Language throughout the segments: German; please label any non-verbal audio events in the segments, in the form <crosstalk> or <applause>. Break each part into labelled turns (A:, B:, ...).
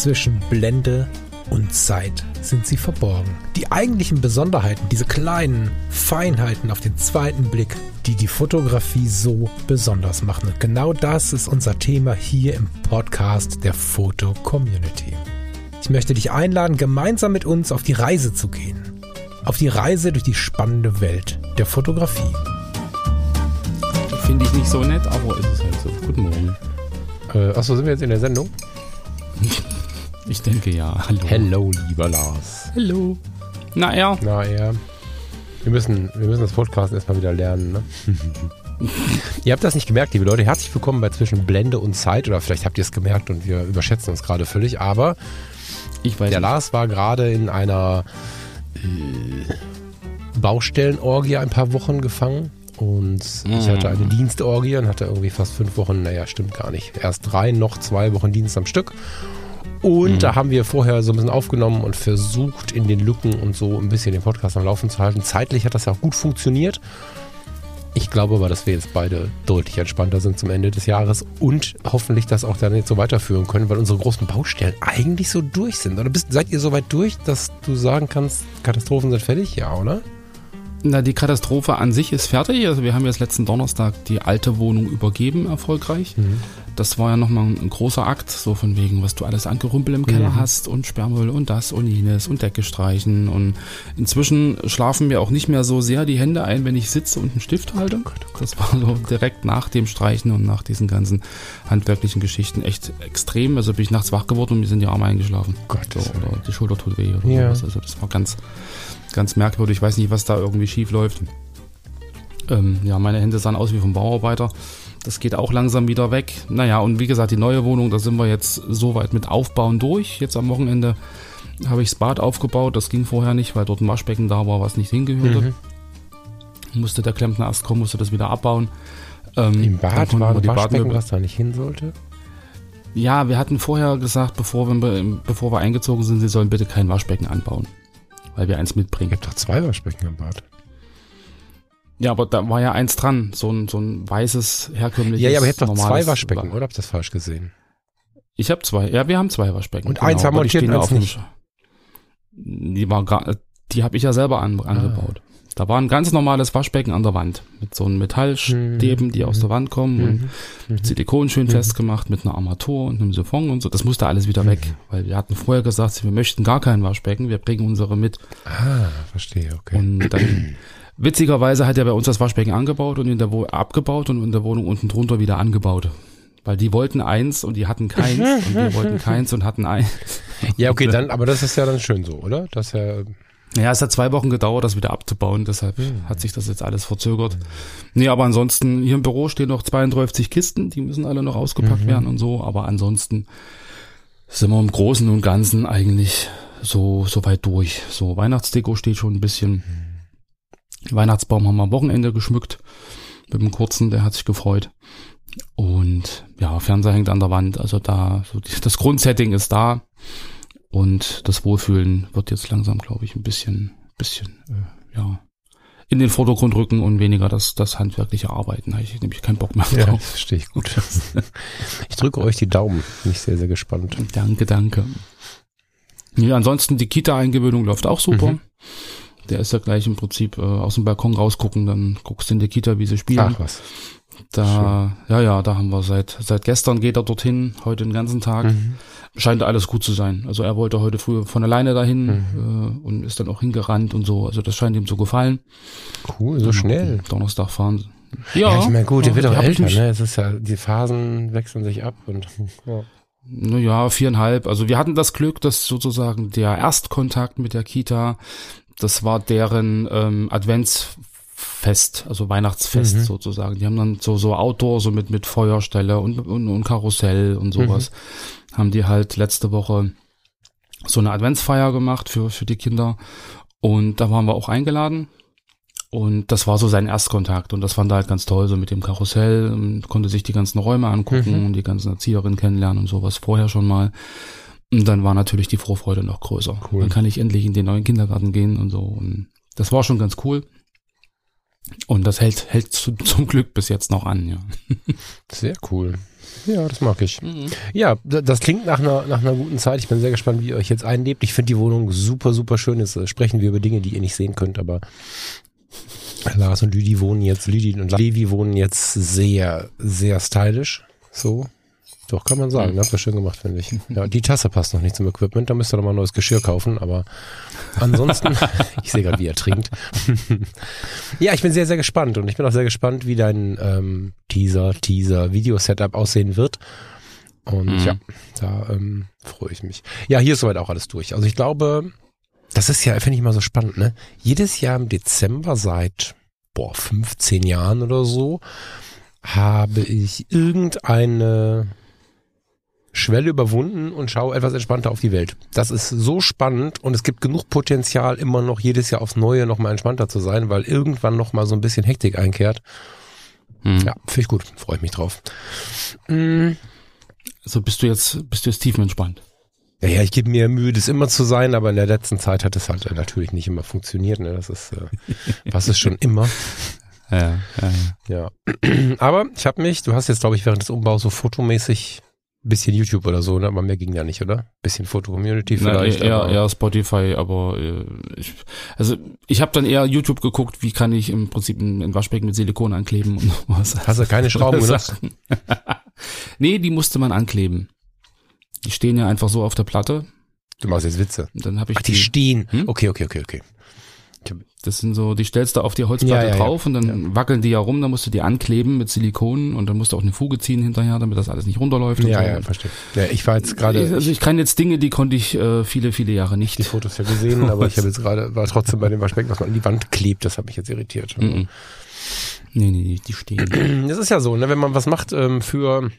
A: Zwischen Blende und Zeit sind sie verborgen. Die eigentlichen Besonderheiten, diese kleinen Feinheiten auf den zweiten Blick, die die Fotografie so besonders machen. Und genau das ist unser Thema hier im Podcast der Foto Community. Ich möchte dich einladen, gemeinsam mit uns auf die Reise zu gehen. Auf die Reise durch die spannende Welt der Fotografie.
B: Finde ich nicht so nett, aber ist es halt so. Guten Morgen.
A: Äh, achso, sind wir jetzt in der Sendung? <laughs>
B: Ich denke ja.
A: Hallo. Hello, lieber Lars.
B: Hallo. Na ja.
A: Na ja. Wir müssen, wir müssen das Podcast erstmal wieder lernen, ne? <laughs> ihr habt das nicht gemerkt, liebe Leute. Herzlich willkommen bei Zwischen Blende und Zeit. Oder vielleicht habt ihr es gemerkt und wir überschätzen uns gerade völlig. Aber
B: ich weiß
A: der
B: nicht.
A: Lars war gerade in einer äh, Baustellenorgie ein paar Wochen gefangen. Und ich hatte eine Dienstorgie und hatte irgendwie fast fünf Wochen, naja, stimmt gar nicht. Erst drei, noch zwei Wochen Dienst am Stück. Und mhm. da haben wir vorher so ein bisschen aufgenommen und versucht, in den Lücken und so ein bisschen den Podcast am Laufen zu halten. Zeitlich hat das ja auch gut funktioniert. Ich glaube aber, dass wir jetzt beide deutlich entspannter sind zum Ende des Jahres und hoffentlich das auch dann jetzt so weiterführen können, weil unsere großen Baustellen eigentlich so durch sind. Oder bist, seid ihr so weit durch, dass du sagen kannst, Katastrophen sind fertig? Ja, oder?
B: Na, die Katastrophe an sich ist fertig. Also wir haben jetzt letzten Donnerstag die alte Wohnung übergeben, erfolgreich. Mhm. Das war ja nochmal ein großer Akt, so von wegen, was du alles angerümpelt im Keller mhm. hast und Sperrmüll und das und jenes und Decke streichen. Und inzwischen schlafen mir auch nicht mehr so sehr die Hände ein, wenn ich sitze und einen Stift halte. Oh oh das war so direkt nach dem Streichen und nach diesen ganzen handwerklichen Geschichten echt extrem. Also bin ich nachts wach geworden und mir sind die Arme eingeschlafen.
A: Gott,
B: so, oder die Schulter tut weh oder ja. sowas. Also das war ganz ganz merkwürdig. Ich weiß nicht, was da irgendwie schief läuft. Ähm, ja, meine Hände sahen aus wie vom Bauarbeiter. Das geht auch langsam wieder weg. Naja, und wie gesagt, die neue Wohnung, da sind wir jetzt soweit mit Aufbauen durch. Jetzt am Wochenende habe ich das Bad aufgebaut. Das ging vorher nicht, weil dort ein Waschbecken da war, was nicht hingehörte. Mhm. Musste der Klempner erst kommen, musste das wieder abbauen.
A: Ähm, Im Bad war ein Waschbecken, was da nicht hin sollte?
B: Ja, wir hatten vorher gesagt, bevor wir, bevor wir eingezogen sind, sie sollen bitte kein Waschbecken anbauen weil wir eins mitbringen.
A: Ihr habt doch zwei Waschbecken im Bad.
B: Ja, aber da war ja eins dran, so ein, so ein weißes, herkömmliches.
A: Ja, ja, aber ihr habt doch zwei Waschbecken, oder habt ihr das falsch gesehen?
B: Ich habe zwei, ja, wir haben zwei Waschbecken.
A: Und genau, eins haben montiert und eins nicht.
B: Die war die habe ich ja selber an, angebaut. Ah. Da war ein ganz normales Waschbecken an der Wand mit so einem Metallstäben, die aus der Wand kommen mhm. und mit Silikon schön mhm. festgemacht, mit einer Armatur und einem Siphon und so. Das musste alles wieder weg, weil wir hatten vorher gesagt, wir möchten gar kein Waschbecken, wir bringen unsere mit.
A: Ah, verstehe, okay.
B: Und dann, <clears throat> witzigerweise hat er bei uns das Waschbecken angebaut und in der Wohnung abgebaut und in der Wohnung unten drunter wieder angebaut. Weil die wollten eins und die hatten keins <laughs> und wir wollten keins und hatten eins.
A: Ja, okay, dann, aber das ist ja dann schön so, oder? Das ja
B: ja, es hat zwei Wochen gedauert, das wieder abzubauen, deshalb mhm. hat sich das jetzt alles verzögert. Nee, aber ansonsten, hier im Büro stehen noch 32 Kisten, die müssen alle noch ausgepackt mhm. werden und so, aber ansonsten sind wir im Großen und Ganzen eigentlich so, so weit durch. So, Weihnachtsdeko steht schon ein bisschen. Mhm. Weihnachtsbaum haben wir am Wochenende geschmückt. Mit dem kurzen, der hat sich gefreut. Und ja, Fernseher hängt an der Wand. Also da, so die, das Grundsetting ist da. Und das Wohlfühlen wird jetzt langsam, glaube ich, ein bisschen, bisschen, äh, ja, in den Vordergrund rücken und weniger das, das handwerkliche Arbeiten. Da habe ich nämlich keinen Bock mehr drauf.
A: Ja, das verstehe ich gut. <laughs> ich drücke euch die Daumen. Bin ich sehr, sehr gespannt.
B: Danke, danke. Ja, ansonsten die Kita-Eingewöhnung läuft auch super. Mhm. Der ist ja gleich im Prinzip äh, aus dem Balkon rausgucken, dann guckst du in die Kita, wie sie spielen. Ach was. Da, Schön. ja, ja, da haben wir seit, seit gestern geht er dorthin, heute den ganzen Tag. Mhm scheint alles gut zu sein. Also er wollte heute früh von alleine dahin mhm. äh, und ist dann auch hingerannt und so. Also das scheint ihm zu gefallen.
A: Cool, so schnell.
B: Donnerstag fahren.
A: Ja, ja ich meine, gut, der wird auch älter, ne? Es ist ja, die Phasen wechseln sich ab und <laughs>
B: ja. Naja, viereinhalb. Also wir hatten das Glück, dass sozusagen der Erstkontakt mit der Kita, das war deren ähm, Adventsfest, also Weihnachtsfest mhm. sozusagen. Die haben dann so so Outdoor, so mit mit Feuerstelle und und, und Karussell und sowas. Mhm haben die halt letzte Woche so eine Adventsfeier gemacht für, für die Kinder. Und da waren wir auch eingeladen. Und das war so sein Erstkontakt. Und das fand er halt ganz toll, so mit dem Karussell. Und konnte sich die ganzen Räume angucken mhm. und die ganzen Erzieherinnen kennenlernen und sowas vorher schon mal. Und dann war natürlich die Vorfreude noch größer. Cool. Dann kann ich endlich in den neuen Kindergarten gehen und so. Und das war schon ganz cool. Und das hält, hält zu, zum Glück bis jetzt noch an, ja. <laughs>
A: Sehr cool. Ja, das mag ich. Mhm. Ja, das klingt nach einer, nach einer guten Zeit. Ich bin sehr gespannt, wie ihr euch jetzt einlebt. Ich finde die Wohnung super, super schön. Jetzt äh, sprechen wir über Dinge, die ihr nicht sehen könnt, aber Lars und Lüdi wohnen jetzt, Lüdi und Levi wohnen jetzt sehr, sehr stylisch. So. Doch, kann man sagen. Mhm. Das war schön gemacht, finde ich. Ja, die Tasse passt noch nicht zum Equipment. Da müsst ihr mal neues Geschirr kaufen. Aber ansonsten, <laughs> <laughs> ich sehe gerade, wie er trinkt. <laughs> ja, ich bin sehr, sehr gespannt. Und ich bin auch sehr gespannt, wie dein ähm, Teaser, Teaser, Video-Setup aussehen wird. Und mhm. ja, da ähm, freue ich mich. Ja, hier ist soweit auch alles durch. Also ich glaube, das ist ja, finde ich mal so spannend, ne? Jedes Jahr im Dezember seit, boah, 15 Jahren oder so, habe ich irgendeine Schwelle überwunden und schaue etwas entspannter auf die Welt. Das ist so spannend und es gibt genug Potenzial, immer noch jedes Jahr aufs Neue noch mal entspannter zu sein, weil irgendwann noch mal so ein bisschen Hektik einkehrt. Mhm. Ja, finde ich gut, freue ich mich drauf.
B: Mhm. Also bist du jetzt, bist du jetzt tiefenentspannt?
A: Ja, ja, ich gebe mir Mühe, das immer zu sein, aber in der letzten Zeit hat es halt äh, natürlich nicht immer funktioniert. Ne? Das ist, äh, <laughs> was ist schon immer. Ja, ja, ja. ja. <clears throat> Aber ich habe mich, du hast jetzt, glaube ich, während des Umbaus so fotomäßig bisschen YouTube oder so, ne? aber mehr ging ja nicht, oder? Bisschen Foto-Community vielleicht.
B: Na, eher, eher Spotify, aber äh, ich, also ich habe dann eher YouTube geguckt, wie kann ich im Prinzip ein, ein Waschbecken mit Silikon ankleben und <laughs>
A: was. Hast du keine Schrauben genutzt? <laughs>
B: nee, die musste man ankleben. Die stehen ja einfach so auf der Platte.
A: Du machst jetzt Witze.
B: Und dann habe ich
A: Ach, die, die stehen. Hm? Okay, okay, okay, okay.
B: Das sind so, die stellst du auf die Holzplatte ja, ja, drauf ja. und dann wackeln die ja rum, dann musst du die ankleben mit Silikon und dann musst du auch eine Fuge ziehen hinterher, damit das alles nicht runterläuft.
A: Ja,
B: so.
A: ja, verstehe. Ja, ich war jetzt gerade.
B: Also ich kann jetzt Dinge, die konnte ich äh, viele, viele Jahre nicht.
A: Die Fotos ja gesehen, aber ich <laughs> habe jetzt gerade, war trotzdem bei dem Waschbecken, was man an die Wand klebt, das hat mich jetzt irritiert. Mm -mm.
B: Nee, nee, die stehen. <clears throat>
A: Das ist ja so, ne, wenn man was macht ähm, für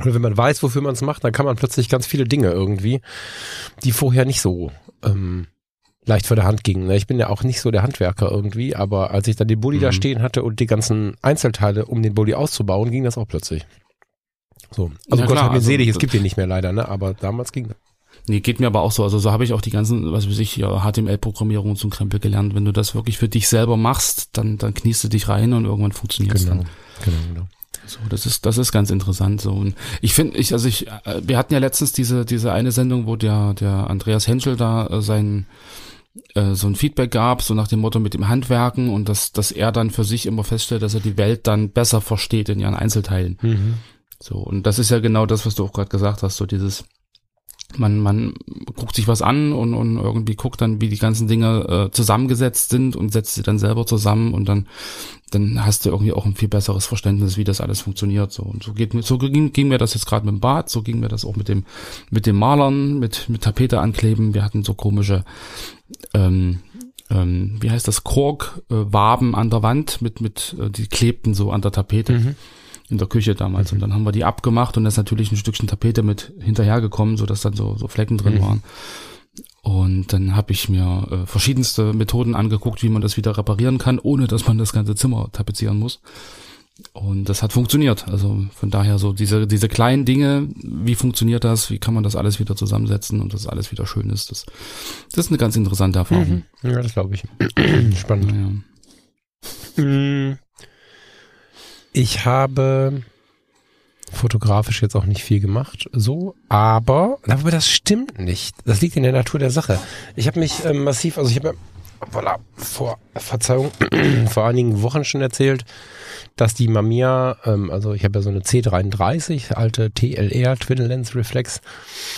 A: oder wenn man weiß, wofür man es macht, dann kann man plötzlich ganz viele Dinge irgendwie, die vorher nicht so ähm, leicht vor der Hand gingen. Ne? Ich bin ja auch nicht so der Handwerker irgendwie, aber als ich dann den Bulli mhm. da stehen hatte und die ganzen Einzelteile, um den Bulli auszubauen, ging das auch plötzlich. So. Also ja, Gott hat mir also, selig, es gibt den nicht mehr leider, ne? Aber damals ging das.
B: Nee, geht mir aber auch so. Also so habe ich auch die ganzen, was weiß ich, ja, HTML-Programmierung zum Krempel gelernt. Wenn du das wirklich für dich selber machst, dann, dann kniest du dich rein und irgendwann funktioniert es
A: genau.
B: dann.
A: Genau, genau.
B: So, das ist, das ist ganz interessant. So, und ich finde, ich, also ich, äh, wir hatten ja letztens diese, diese eine Sendung, wo der, der Andreas Henschel da äh, sein, äh, so ein Feedback gab, so nach dem Motto mit dem Handwerken und dass, dass er dann für sich immer feststellt, dass er die Welt dann besser versteht in ihren Einzelteilen. Mhm. So, und das ist ja genau das, was du auch gerade gesagt hast, so dieses, man, man guckt sich was an und, und irgendwie guckt dann, wie die ganzen Dinge äh, zusammengesetzt sind und setzt sie dann selber zusammen und dann, dann hast du irgendwie auch ein viel besseres Verständnis, wie das alles funktioniert. So und so geht mir, so ging, ging mir das jetzt gerade mit dem Bad, so ging mir das auch mit dem, mit dem Malern, mit, mit Tapete ankleben. Wir hatten so komische, ähm, ähm, wie heißt das, Kork-Waben äh, an der Wand mit, mit, äh, die klebten so an der Tapete. Mhm in der Küche damals. Mhm. Und dann haben wir die abgemacht und da ist natürlich ein Stückchen Tapete mit hinterhergekommen, so dass dann so, so Flecken drin mhm. waren. Und dann habe ich mir äh, verschiedenste Methoden angeguckt, wie man das wieder reparieren kann, ohne dass man das ganze Zimmer tapezieren muss. Und das hat funktioniert. Also von daher so diese, diese kleinen Dinge, wie funktioniert das, wie kann man das alles wieder zusammensetzen und dass alles wieder schön ist. Das, das ist eine ganz interessante Erfahrung.
A: Mhm. Ja, das glaube ich. <clears throat> Spannend. Ja. Mhm. Ich habe fotografisch jetzt auch nicht viel gemacht, so, aber, aber das stimmt nicht. Das liegt in der Natur der Sache. Ich habe mich ähm, massiv, also ich habe voilà, vor Verzeihung <clears throat> vor einigen Wochen schon erzählt, dass die Mamiya, ähm, also ich habe ja so eine C33, alte TLR Twin Lens Reflex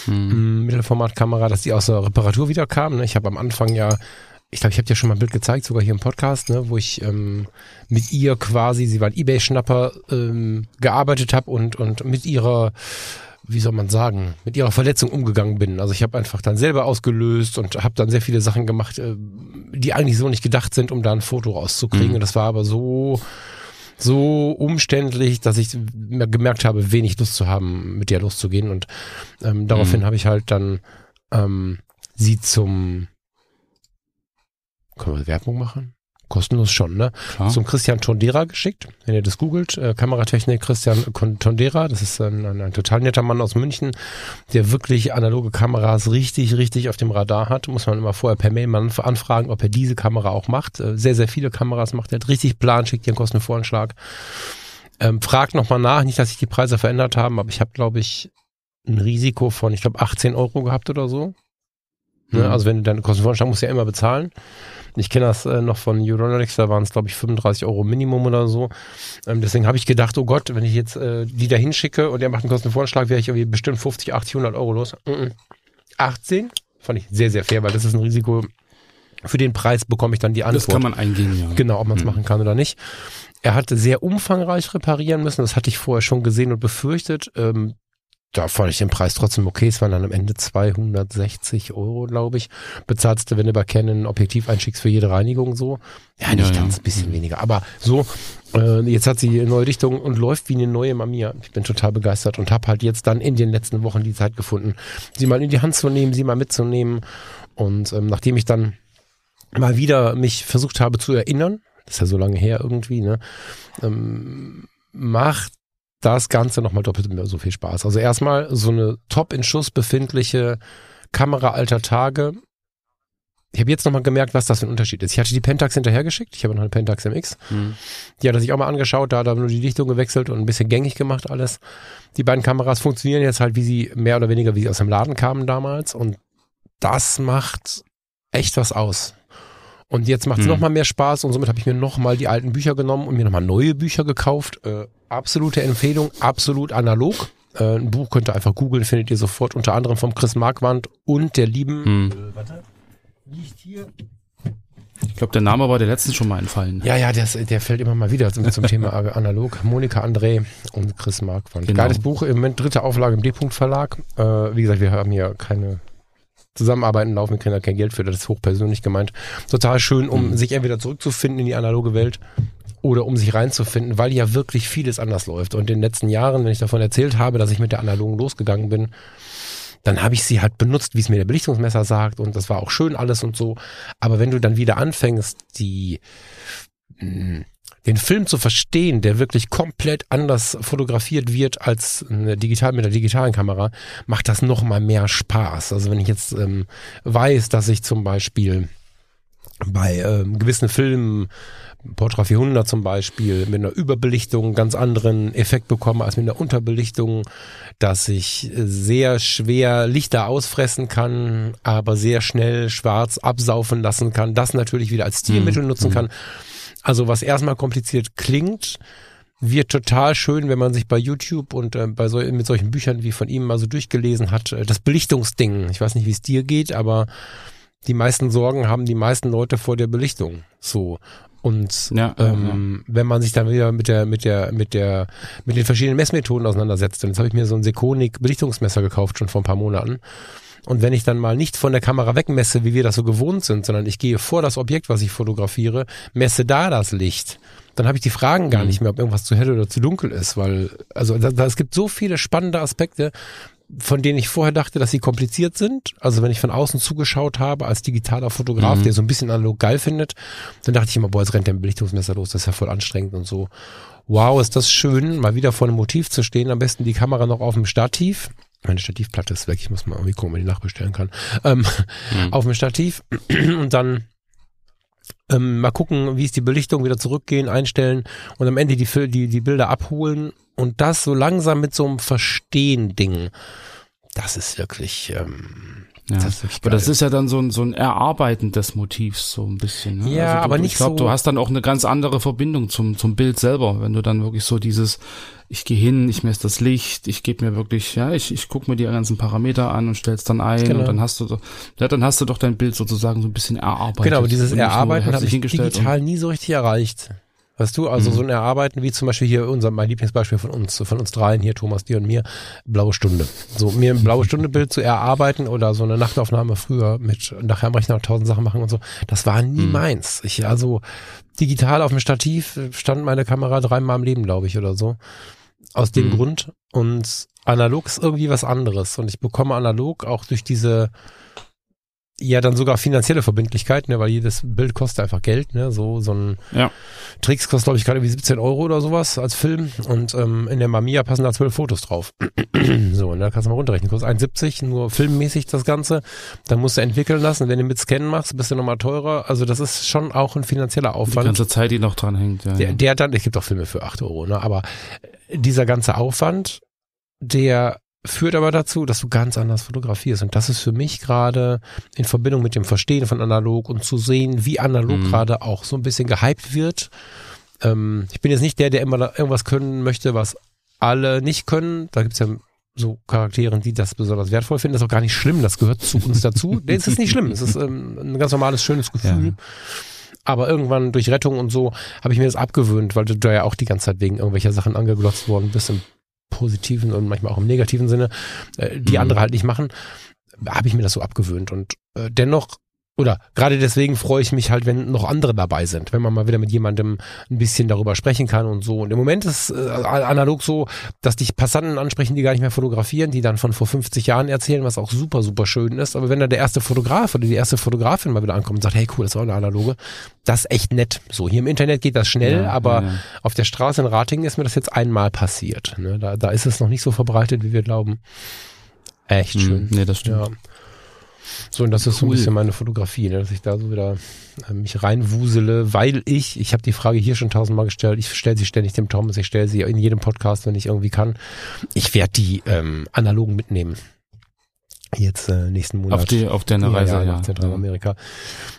A: hm. Mittelformatkamera, dass die aus der Reparatur wieder kam. Ne? Ich habe am Anfang ja ich glaube, ich habe dir schon mal ein Bild gezeigt, sogar hier im Podcast, ne, wo ich ähm, mit ihr quasi, sie war ein Ebay-Schnapper, ähm, gearbeitet habe und, und mit ihrer, wie soll man sagen, mit ihrer Verletzung umgegangen bin. Also ich habe einfach dann selber ausgelöst und habe dann sehr viele Sachen gemacht, äh, die eigentlich so nicht gedacht sind, um da ein Foto rauszukriegen. Mhm. Und das war aber so so umständlich, dass ich gemerkt habe, wenig Lust zu haben, mit der loszugehen. Und ähm, daraufhin mhm. habe ich halt dann ähm, sie zum können wir Werbung machen? Kostenlos schon, ne?
B: Klar.
A: Zum Christian Tondera geschickt. Wenn ihr das googelt, äh, Kameratechnik Christian Tondera, das ist ein, ein, ein total netter Mann aus München, der wirklich analoge Kameras richtig, richtig auf dem Radar hat. Muss man immer vorher per Mail mal anf- anfragen, ob er diese Kamera auch macht. Äh, sehr, sehr viele Kameras macht. Er hat richtig Plan, schickt dir einen Kostenvoranschlag. Ähm, fragt nochmal nach, nicht, dass sich die Preise verändert haben, aber ich habe, glaube ich, ein Risiko von, ich glaube, 18 Euro gehabt oder so. Ne?
B: Mhm.
A: Also wenn du deinen Kostenvoranschlag musst du ja immer bezahlen. Ich kenne das äh, noch von Euronetics, da waren es, glaube ich, 35 Euro Minimum oder so. Ähm, deswegen habe ich gedacht, oh Gott, wenn ich jetzt äh, die da hinschicke und der macht einen Kostenvoranschlag, wäre ich irgendwie bestimmt 50, 80, 100 Euro los. Mhm. 18? Fand ich sehr, sehr fair, weil das ist ein Risiko. Für den Preis bekomme ich dann die Antwort.
B: Das kann man eingehen, ja.
A: Genau, ob man es
B: Mhm.
A: machen kann oder nicht. Er hatte sehr umfangreich reparieren müssen. Das hatte ich vorher schon gesehen und befürchtet. Ähm, da fand ich den Preis trotzdem okay. Es waren dann am Ende 260 Euro, glaube ich. Bezahlst du, wenn du bei Canon ein Objektiv einschickst für jede Reinigung so. Ja, nicht
B: Ja, ja.
A: ganz, ein bisschen weniger. Aber so, äh, jetzt hat sie eine neue Richtung und läuft wie eine neue Mamiya. Ich bin total begeistert und habe halt jetzt dann in den letzten Wochen die Zeit gefunden, sie mal in die Hand zu nehmen, sie mal mitzunehmen. Und ähm, nachdem ich dann mal wieder mich versucht habe zu erinnern, das ist ja so lange her irgendwie, ne, ähm, macht das Ganze nochmal doppelt so viel Spaß. Also erstmal so eine top in Schuss befindliche Kamera alter Tage. Ich habe jetzt nochmal gemerkt, was das für ein Unterschied ist. Ich hatte die Pentax hinterhergeschickt. Ich habe noch eine Pentax MX.
B: Mhm.
A: Die hat er sich auch mal angeschaut, da hat er nur die Dichtung gewechselt und ein bisschen gängig gemacht alles. Die beiden Kameras funktionieren jetzt halt, wie sie mehr oder weniger, wie sie aus dem Laden kamen damals. Und das macht echt was aus. Und jetzt macht es
B: Hm.
A: noch mal mehr Spaß und somit habe ich mir noch mal die alten Bücher genommen und mir noch mal neue Bücher gekauft. Äh, absolute Empfehlung, absolut analog. Äh, ein Buch könnt ihr einfach googeln, findet ihr sofort unter anderem vom Chris Marquand und der lieben.
B: Hm.
A: Äh, warte, liegt hier.
B: Ich glaube, der Name war dir letztens schon mal entfallen.
A: Ja, ja, der, der fällt immer mal wieder zum, zum Thema <laughs> analog. Monika André und Chris Marquand.
B: Genau.
A: Geiles Buch, im Moment dritte Auflage im D-Punkt Verlag. Äh, wie gesagt, wir haben hier keine Zusammenarbeiten laufen, wir kriegen da kein Geld für, das ist hochpersönlich gemeint. Total schön, um
B: Mhm.
A: sich entweder zurückzufinden in die analoge Welt oder um sich reinzufinden, weil ja wirklich vieles anders läuft. Und in den letzten Jahren, wenn ich davon erzählt habe, dass ich mit der analogen losgegangen bin, dann habe ich sie halt benutzt, wie es mir der Belichtungsmesser sagt und das war auch schön alles und so. Aber wenn du dann wieder anfängst, die mh, den Film zu verstehen, der wirklich komplett anders fotografiert wird als eine digital mit der digitalen Kamera, macht das noch mal mehr Spaß. Also wenn ich jetzt ähm, weiß, dass ich zum Beispiel bei ähm, gewissen Filmen, Portra 400 zum Beispiel, mit einer Überbelichtung einen ganz anderen Effekt bekomme als mit einer Unterbelichtung, dass ich sehr schwer Lichter ausfressen kann, aber sehr schnell schwarz absaufen lassen kann, das natürlich wieder als Stilmittel
B: Mhm.
A: nutzen kann. Also was erstmal kompliziert klingt, wird total schön, wenn man sich bei YouTube und äh, bei so, mit solchen Büchern wie von ihm mal so durchgelesen hat. Äh, Das Belichtungsding, ich weiß nicht, wie es dir geht, aber die meisten Sorgen haben die meisten Leute vor der Belichtung. So. Und
B: Ja, ja,
A: ähm, wenn man sich dann wieder mit der, mit der, mit der, mit den verschiedenen Messmethoden auseinandersetzt, und jetzt habe ich mir so ein Sekonik Belichtungsmesser gekauft, schon vor ein paar Monaten. Und wenn ich dann mal nicht von der Kamera wegmesse, wie wir das so gewohnt sind, sondern ich gehe vor das Objekt, was ich fotografiere, messe da das Licht, dann habe ich die Fragen gar
B: Mhm.
A: nicht mehr, ob irgendwas zu hell oder zu dunkel ist, weil, also da, da, es gibt so viele spannende Aspekte, von denen ich vorher dachte, dass sie kompliziert sind. Also wenn ich von außen zugeschaut habe als digitaler Fotograf,
B: Mhm.
A: der so ein bisschen analog geil findet, dann dachte ich immer, boah, jetzt rennt der Belichtungsmesser los, das ist ja voll anstrengend und so. Wow, ist das schön, mal wieder vor einem Motiv zu stehen, am besten die Kamera noch auf dem Stativ. Meine Stativplatte ist weg, ich muss mal irgendwie gucken, ob ich die nachbestellen kann. Ähm,
B: Mhm.
A: Auf dem Stativ <clears throat> und dann ähm, mal gucken, wie ist die Belichtung, wieder zurückgehen, einstellen und am Ende die, die, die Bilder abholen und das so langsam mit so einem Verstehen-Ding. Das ist wirklich, ähm,
B: Ja.
A: das ist
B: Aber das ist ja dann so ein, so ein Erarbeiten des Motivs, so ein bisschen. Ne?
A: Ja,
B: du,
A: aber nicht
B: Ich glaube,
A: so-
B: du hast dann auch eine ganz andere Verbindung zum, zum Bild selber, wenn du dann wirklich so dieses, ich gehe hin, ich messe das Licht, ich gebe mir wirklich, ja, ich, ich gucke mir die ganzen Parameter an und stell's dann ein
A: Genau.
B: und dann hast du, so- ja, dann hast du doch dein Bild sozusagen so ein bisschen erarbeitet.
A: Genau, aber dieses Erarbeiten habe ich digital nie so richtig erreicht. Weißt du, also
B: Mhm.
A: so ein Erarbeiten wie zum Beispiel hier unser, mein Lieblingsbeispiel von uns, von uns dreien hier, Thomas, dir und mir, blaue Stunde. So, mir ein blaue Stunde Bild zu erarbeiten oder so eine Nachtaufnahme früher mit nachher am Rechner noch tausend Sachen machen und so, das war nie
B: Mhm.
A: meins. Ich, also, digital auf dem Stativ stand meine Kamera dreimal im Leben, glaube ich, oder so. Aus dem
B: Mhm.
A: Grund. Und analog ist irgendwie was anderes. Und ich bekomme analog auch durch diese, ja dann sogar finanzielle Verbindlichkeit, ne, weil jedes Bild kostet einfach Geld, ne, so so ein
B: Ja.
A: Tricks kostet glaube ich gerade wie 17 Euro oder sowas als Film und ähm, in der Mamiya passen da zwölf Fotos drauf. <clears throat> so, und da kannst du mal runterrechnen, kostet 1,70, nur filmmäßig das Ganze, dann musst du entwickeln lassen, wenn du mit Scannen machst, bist du nochmal teurer, also das ist schon auch ein finanzieller
B: Die
A: Aufwand.
B: ganze Zeit, die noch dran hängt. Ja,
A: Der, der dann, es gibt auch Filme für 8 Euro, ne? aber dieser ganze Aufwand, der führt aber dazu, dass du ganz anders fotografierst. Und das ist für mich gerade in Verbindung mit dem Verstehen von analog und zu sehen, wie analog
B: Mhm.
A: gerade auch so ein bisschen gehypt wird. Ähm, ich bin jetzt nicht der, der immer irgendwas können möchte, was alle nicht können. Da gibt's ja so Charakteren, die das besonders wertvoll finden. Das ist auch gar nicht schlimm, das gehört zu uns dazu. <laughs> Nee, es ist nicht schlimm. Es ist ähm, ein ganz normales, schönes Gefühl.
B: Ja.
A: Aber irgendwann durch Rettung und so habe ich mir das abgewöhnt, weil du da ja auch die ganze Zeit wegen irgendwelcher Sachen angeglotzt worden bist im positiven und manchmal auch im negativen Sinne, äh, die
B: Mhm.
A: andere halt nicht machen, habe ich mir das so abgewöhnt. Und äh, dennoch, oder gerade deswegen freue ich mich halt, wenn noch andere dabei sind, wenn man mal wieder mit jemandem ein bisschen darüber sprechen kann und so. Und im Moment ist äh, analog so, dass dich Passanten ansprechen, die gar nicht mehr fotografieren, die dann von vor 50 Jahren erzählen, was auch super, super schön ist. Aber wenn da der erste Fotograf oder die erste Fotografin mal wieder ankommt und sagt, hey cool, das war eine analoge, das ist echt nett. So, hier im Internet geht das schnell,
B: Ja,
A: aber
B: ja,
A: auf der Straße in Ratingen ist mir das jetzt einmal passiert. Ne? Da, da ist es noch nicht so verbreitet, wie wir glauben. Echt schön.
B: Mhm. Nee, das stimmt.
A: Ja. So, und das ist so ein bisschen meine Fotografie, ne? dass ich da so wieder äh, mich reinwusele, weil ich, ich habe die Frage hier schon tausendmal gestellt, ich stelle sie ständig dem Thomas, ich stelle sie in jedem Podcast, wenn ich irgendwie kann. Ich werde die ähm, analogen mitnehmen. Jetzt äh, nächsten Monat.
B: Auf, die, auf deine Reise,
A: ja,
B: ja.
A: nach Zentralamerika.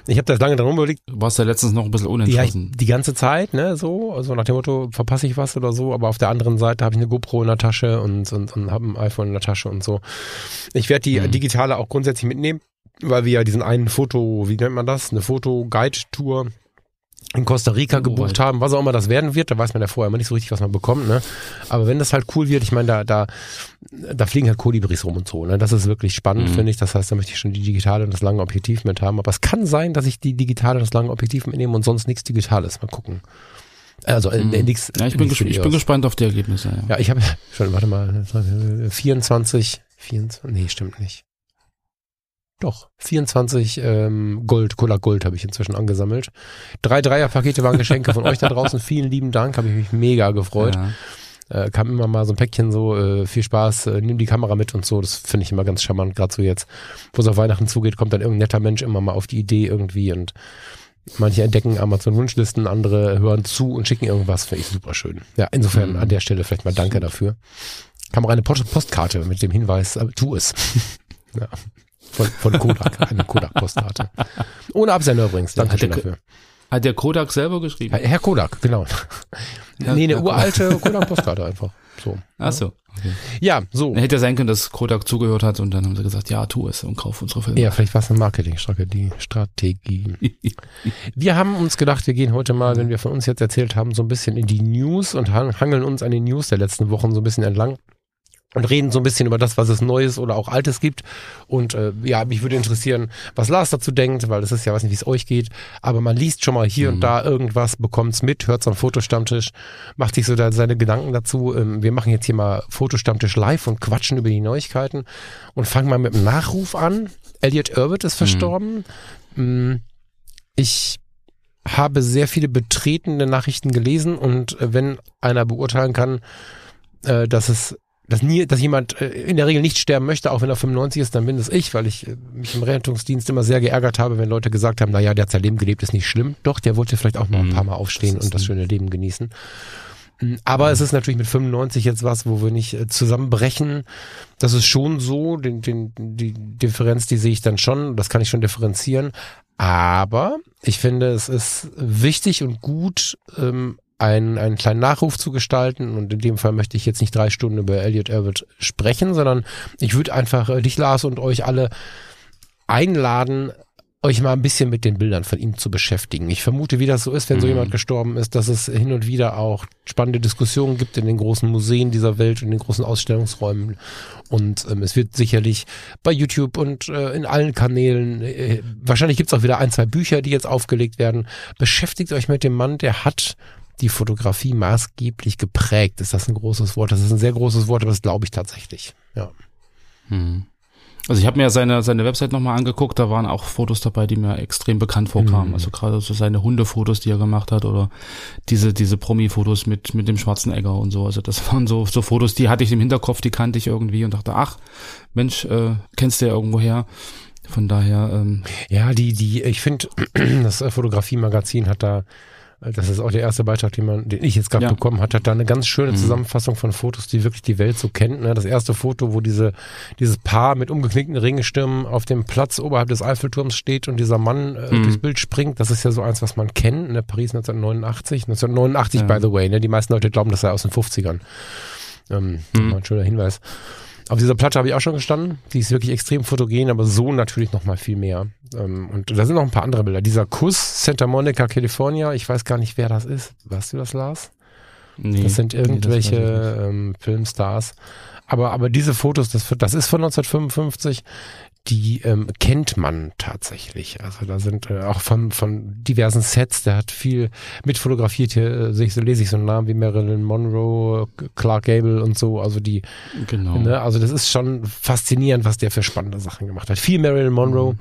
A: Ich habe das lange dran überlegt,
B: Du warst ja letztens noch ein bisschen
A: ja,
B: unentschlossen.
A: ich, die ganze Zeit, ne, so, also nach dem Motto, verpasse ich was oder so, aber auf der anderen Seite habe ich eine GoPro in der Tasche und, und, und habe ein iPhone in der Tasche und so. Ich werde die
B: Mhm.
A: digitale auch grundsätzlich mitnehmen, weil wir ja diesen einen Foto, wie nennt man das, eine Foto-Guide-Tour in Costa Rica
B: Oh,
A: gebucht haben, was auch immer das werden wird, da weiß man ja vorher immer nicht so richtig, was man bekommt, ne? Aber wenn das halt cool wird, ich meine, da, da, da fliegen halt Kolibris rum und so, ne? Das ist wirklich spannend,
B: Mhm.
A: finde ich. Das heißt, da möchte ich schon die digitale und das lange Objektiv mit haben. Aber es kann sein, dass ich die digitale und das lange Objektiv mitnehme und sonst nichts Digitales. Mal gucken. Also äh,
B: Mhm.
A: nichts.
B: ja, ich bin, ich bin gespannt auf die Ergebnisse. Ja.
A: Ja, ich habe <laughs> schon, warte mal, 24, 24, nee, stimmt nicht. Doch, 24 ähm, Gold, Cola Gold habe ich inzwischen angesammelt. Drei Dreierpakete waren Geschenke von euch da draußen. <laughs> Vielen lieben Dank, habe ich mich mega gefreut.
B: Ja.
A: Äh, kam immer mal so ein Päckchen so, äh, viel Spaß, äh, nimm die Kamera mit und so. Das finde ich immer ganz charmant, gerade so jetzt, wo es auf Weihnachten zugeht, kommt dann irgendein netter Mensch immer mal auf die Idee irgendwie und manche entdecken Amazon-Wunschlisten, andere hören zu und schicken irgendwas, finde ich super schön. Ja, insofern
B: Mhm.
A: an der Stelle vielleicht mal danke dafür. Kam auch eine Post Postkarte mit dem Hinweis, äh, tu es. <laughs> ja. Von, von Kodak, <laughs> eine Kodak-Postkarte. Ohne Absender übrigens, danke
B: Hat der-
A: dafür.
B: Hat der Kodak selber geschrieben?
A: Herr Kodak, genau.
B: Ja,
A: nee, eine
B: Herr
A: uralte <laughs> Kodak-Postkarte einfach. So.
B: Ach so. Okay.
A: Ja, so.
B: Hätte ja sein können, dass Kodak zugehört hat und dann haben sie gesagt, ja, tu es und kauf unsere Filme.
A: Ja, vielleicht war es eine Marketingstrategie. Strategie. <laughs> Wir haben uns gedacht, wir gehen heute mal, wenn wir von uns jetzt erzählt haben, so ein bisschen in die News und hang- hangeln uns an den News der letzten Wochen so ein bisschen entlang und reden so ein bisschen über das, was es Neues oder auch Altes gibt. Und äh, ja, mich würde interessieren, was Lars dazu denkt, weil das ist ja, weiß nicht, wie es euch geht, aber man liest schon mal hier und da irgendwas, bekommt's mit, hört's am Fotostammtisch, macht sich so da seine Gedanken dazu. Ähm, wir machen jetzt hier mal Fotostammtisch live und quatschen über die Neuigkeiten und fangen mal mit dem Nachruf an. Elliot Irvitt ist verstorben. Mm, Ich habe sehr viele betretende Nachrichten gelesen und äh, wenn einer beurteilen kann, äh, dass es dass, nie, dass jemand äh, in der Regel nicht sterben möchte, auch wenn er 95 ist, dann bin es ich, weil ich äh, mich im Rettungsdienst immer sehr geärgert habe, wenn Leute gesagt haben, naja, der hat sein Leben gelebt, ist nicht schlimm. Doch, der wollte vielleicht auch mal ein
B: Mhm.
A: paar Mal aufstehen
B: Das
A: und das schöne Leben genießen. Mm, Aber es ist natürlich mit 95 jetzt was, wo wir nicht äh, zusammenbrechen. Das ist schon so, den, den, die Differenz, die sehe ich dann schon, das kann ich schon differenzieren. Aber ich finde, es ist wichtig und gut, ähm, einen, einen kleinen Nachruf zu gestalten. Und in dem Fall möchte ich jetzt nicht drei Stunden über Elliot Irvitt sprechen, sondern ich würde einfach äh, dich, Lars, und euch alle einladen, euch mal ein bisschen mit den Bildern von ihm zu beschäftigen. Ich vermute, wie das so ist, wenn so
B: Mhm.
A: jemand gestorben ist, dass es hin und wieder auch spannende Diskussionen gibt in den großen Museen dieser Welt, in den großen Ausstellungsräumen. Und ähm, es wird sicherlich bei YouTube und äh, in allen Kanälen, äh, wahrscheinlich gibt es auch wieder ein, zwei Bücher, die jetzt aufgelegt werden. Beschäftigt euch mit dem Mann, der hat die Fotografie maßgeblich geprägt. Ist das ein großes Wort? Das ist ein sehr großes Wort, aber das glaube ich tatsächlich. Ja.
B: Hm. Also ich habe mir ja seine, seine Website nochmal angeguckt, da waren auch Fotos dabei, die mir extrem bekannt vorkamen. Mhm. Also gerade so seine Hundefotos, die er gemacht hat oder diese, diese Promi-Fotos mit, mit dem schwarzen Egger und so. Also das <laughs> waren so, so Fotos, die hatte ich im Hinterkopf, die kannte ich irgendwie und dachte, ach, Mensch, äh, kennst du ja irgendwo her. Von daher. Ähm,
A: ja, die, die, ich finde, <clears throat> das Fotografie-Magazin hat da das ist auch der erste Beitrag, den man, den ich jetzt gerade ja. bekommen hat, hat da eine ganz schöne mhm. Zusammenfassung von Fotos, die wirklich die Welt so kennt. Ne? Das erste Foto, wo diese, dieses Paar mit umgeknickten Ringestürmen auf dem Platz oberhalb des Eiffelturms steht und dieser Mann äh, mhm. durchs Bild springt, das ist ja so eins, was man kennt, ne? Paris 1989. 1989, ja. by the way, ne? Die meisten Leute glauben, das sei aus den 50ern. Ähm, mhm. Ein schöner Hinweis. Auf dieser Platte habe ich auch schon gestanden. Die ist wirklich extrem fotogen, aber so natürlich noch mal viel mehr. Ähm, und da sind noch ein paar andere Bilder. Dieser Kuss Santa Monica, California. Ich weiß gar nicht, wer das ist. Weißt du das, Lars? Nee, das sind irgendwelche nee, das ähm, Filmstars. Aber, aber diese Fotos, das, das ist von 1955 die ähm, kennt man tatsächlich. Also da sind äh, auch von, von diversen Sets, der hat viel mitfotografiert. Hier äh, so lese ich so einen Namen wie Marilyn Monroe, Clark Gable und so. Also die, genau. Ne, also das ist schon faszinierend, was der für spannende Sachen gemacht hat. Viel Marilyn Monroe.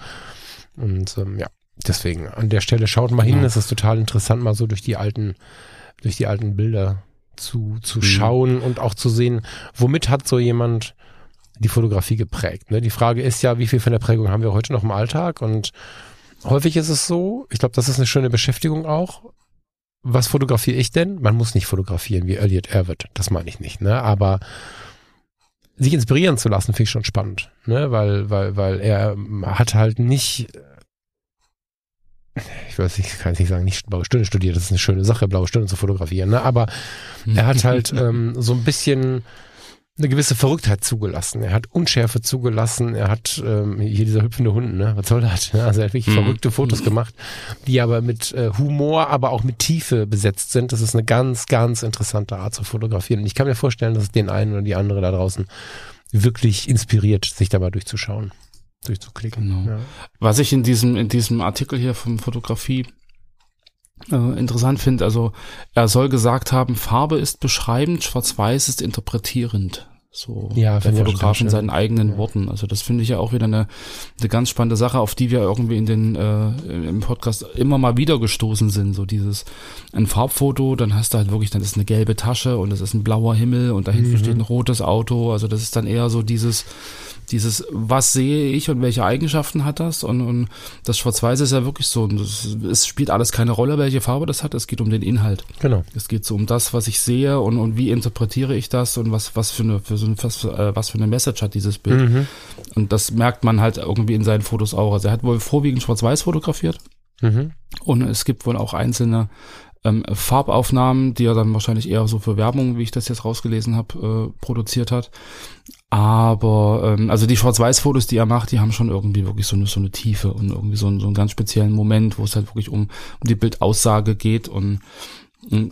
A: Mhm. Und ähm, ja, deswegen an der Stelle schaut mal hin. Es ist total interessant, mal so durch die alten, durch die alten Bilder zu, zu mhm. schauen und auch zu sehen, womit hat so jemand die Fotografie geprägt. Ne? Die Frage ist ja, wie viel von der Prägung haben wir heute noch im Alltag? Und häufig ist es so, ich glaube, das ist eine schöne Beschäftigung auch. Was fotografiere ich denn? Man muss nicht fotografieren wie Elliot Erwitt, das meine ich nicht, ne? Aber sich inspirieren zu lassen, finde ich schon spannend, ne? Weil, weil, weil er hat halt nicht, ich weiß nicht, kann ich nicht sagen, nicht blaue Stunde studiert, das ist eine schöne Sache, blaue Stunde zu fotografieren, ne? Aber er hat halt <laughs> ähm, so ein bisschen eine gewisse Verrücktheit zugelassen. Er hat Unschärfe zugelassen. Er hat ähm, hier dieser hüpfende Hund, ne? Was soll das? Also er hat wirklich mhm. verrückte Fotos gemacht, die aber mit äh, Humor, aber auch mit Tiefe besetzt sind. Das ist eine ganz, ganz interessante Art zu fotografieren. Und ich kann mir vorstellen, dass es den einen oder die andere da draußen wirklich inspiriert, sich dabei durchzuschauen, durchzuklicken. Genau.
B: Ja. Was ich in diesem in diesem Artikel hier vom Fotografie äh, interessant finde. Also er soll gesagt haben, Farbe ist beschreibend, Schwarz-Weiß ist interpretierend. So
A: ja,
B: der Fotograf in seinen eigenen ja. Worten. Also das finde ich ja auch wieder eine, eine ganz spannende Sache, auf die wir irgendwie in den äh, im Podcast immer mal wieder gestoßen sind. So dieses ein Farbfoto, dann hast du halt wirklich, dann ist eine gelbe Tasche und es ist ein blauer Himmel und dahinter mhm. steht ein rotes Auto. Also das ist dann eher so dieses dieses, was sehe ich und welche Eigenschaften hat das? Und, und das Schwarz-Weiß ist ja wirklich so, das, es spielt alles keine Rolle, welche Farbe das hat, es geht um den Inhalt.
A: Genau.
B: Es geht so um das, was ich sehe und, und wie interpretiere ich das und was, was für eine, für so ein, was, äh, was für eine Message hat dieses Bild. Mhm. Und das merkt man halt irgendwie in seinen Fotos auch. Also er hat wohl vorwiegend Schwarz-Weiß fotografiert. Mhm. Und es gibt wohl auch einzelne ähm, Farbaufnahmen, die er dann wahrscheinlich eher so für Werbung, wie ich das jetzt rausgelesen habe, äh, produziert hat. Aber ähm, also die Schwarz-Weiß-Fotos, die er macht, die haben schon irgendwie wirklich so eine, so eine Tiefe und irgendwie so, einen, so einen ganz speziellen Moment, wo es halt wirklich um, um die Bildaussage geht und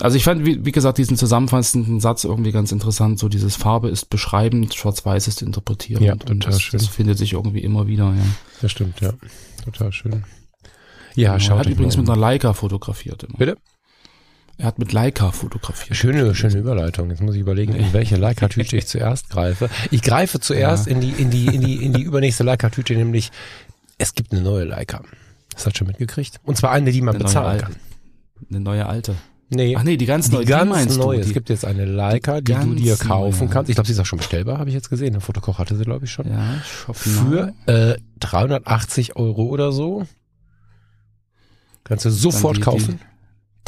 B: also ich fand, wie, wie gesagt, diesen zusammenfassenden Satz irgendwie ganz interessant. So dieses Farbe ist beschreibend, Schwarz-Weiß ist interpretierend.
A: Ja, total
B: das,
A: schön.
B: Das findet sich irgendwie immer wieder, ja.
A: Das stimmt, ja. Total schön.
B: Ja, genau. Er hat übrigens mit einer Leica fotografiert immer.
A: Bitte?
B: Er hat mit Leica fotografiert.
A: Schöne, schöne Überleitung. Jetzt muss ich überlegen, in welche Leica-Tüte ich zuerst greife. Ich greife zuerst ja. in die, in die, in die, in die übernächste Leica-Tüte, nämlich es gibt eine neue Leica. Das hat schon mitgekriegt. Und zwar eine, die man eine bezahlen kann.
B: Eine neue alte.
A: Nee.
B: Ach nee, die ganz neue.
A: Die ganz neue. Es gibt jetzt eine Leica, die, die du dir kaufen neue. kannst. Ich glaube, sie ist auch schon bestellbar, habe ich jetzt gesehen. Der Fotokoch hatte sie, glaube ich, schon.
B: Ja,
A: Für äh, 380 Euro oder so. Kannst du sofort die, kaufen.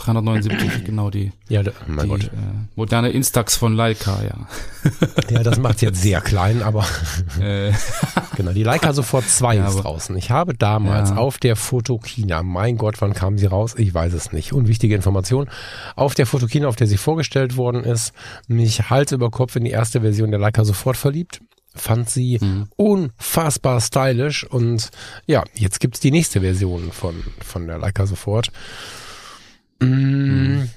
A: Die,
B: 379, <clears throat> genau die.
A: Ja, mein
B: die,
A: Gott.
B: Äh, moderne Instax von Leica, ja.
A: ja, das macht jetzt sehr klein, aber <laughs> äh. <laughs> genau, die Leica sofort 2 ja, ist draußen. Ich habe damals ja. auf der Fotokina, mein Gott, wann kam sie raus? Ich weiß es nicht. Unwichtige Information. Auf der Fotokina, auf der sie vorgestellt worden ist, mich Hals über Kopf in die erste Version der Leica sofort verliebt fand sie mhm. unfassbar stylisch und ja, jetzt gibt's die nächste Version von, von der Leica sofort.
B: Mm.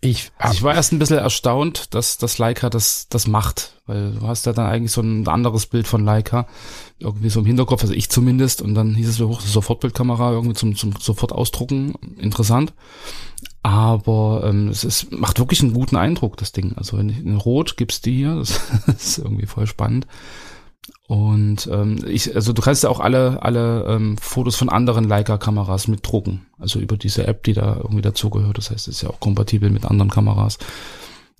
B: Ich, also ich war erst ein bisschen erstaunt, dass das Leica das, das macht, weil du hast ja dann eigentlich so ein anderes Bild von Leica, irgendwie so im Hinterkopf, also ich zumindest, und dann hieß es, hoch Sofortbildkamera irgendwie zum, zum sofort ausdrucken, interessant. Aber ähm, es ist, macht wirklich einen guten Eindruck, das Ding. Also wenn in Rot gibt's die hier, das, das <laughs> ist irgendwie voll spannend. Und ähm, ich, also du kannst ja auch alle, alle ähm, Fotos von anderen Leica-Kameras mit drucken. Also über diese App, die da irgendwie dazugehört. Das heißt, es ist ja auch kompatibel mit anderen Kameras.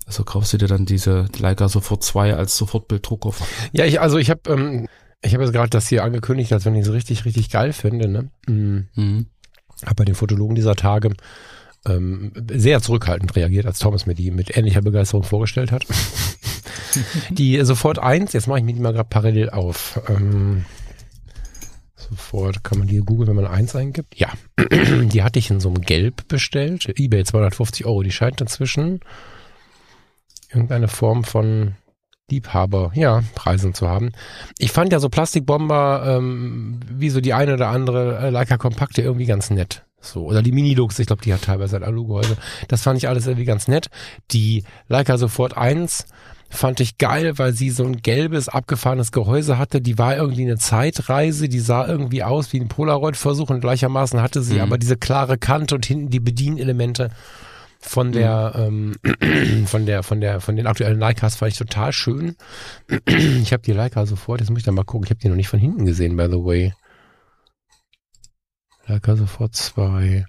B: Also kaufst du dir dann diese Leica Sofort 2 als Sofortbilddrucker.
A: Ja, ich, also ich habe ähm, ich habe jetzt gerade das hier angekündigt, als wenn ich es richtig, richtig geil finde. Ne? Mhm. Mhm. Habe bei den Fotologen dieser Tage ähm, sehr zurückhaltend reagiert, als Thomas mir die mit ähnlicher Begeisterung vorgestellt hat. <laughs> die sofort eins, jetzt mache ich mir die mal gerade parallel auf. Ähm, sofort kann man die googeln, wenn man eins eingibt. Ja, <clears throat> die hatte ich in so einem Gelb bestellt. eBay 250 Euro. Die scheint inzwischen irgendeine Form von Liebhaber, ja, Preisen zu haben. Ich fand ja so Plastikbomber, ähm, wie so die eine oder andere äh, Leica Kompakte irgendwie ganz nett. So, oder die Minilux, ich glaube, die hat teilweise ein Alugehäuse. Das fand ich alles irgendwie ganz nett. Die Leica Sofort 1 fand ich geil, weil sie so ein gelbes, abgefahrenes Gehäuse hatte. Die war irgendwie eine Zeitreise, die sah irgendwie aus wie ein Polaroid-Versuch und gleichermaßen hatte sie mhm. aber diese klare Kante und hinten die Bedienelemente von der, mhm. ähm, <clears throat> von der, von der, von den aktuellen Leicas fand ich total schön. <clears throat> ich habe die Leica sofort, jetzt muss ich da mal gucken, ich habe die noch nicht von hinten gesehen, by the way. Leica sofort zwei.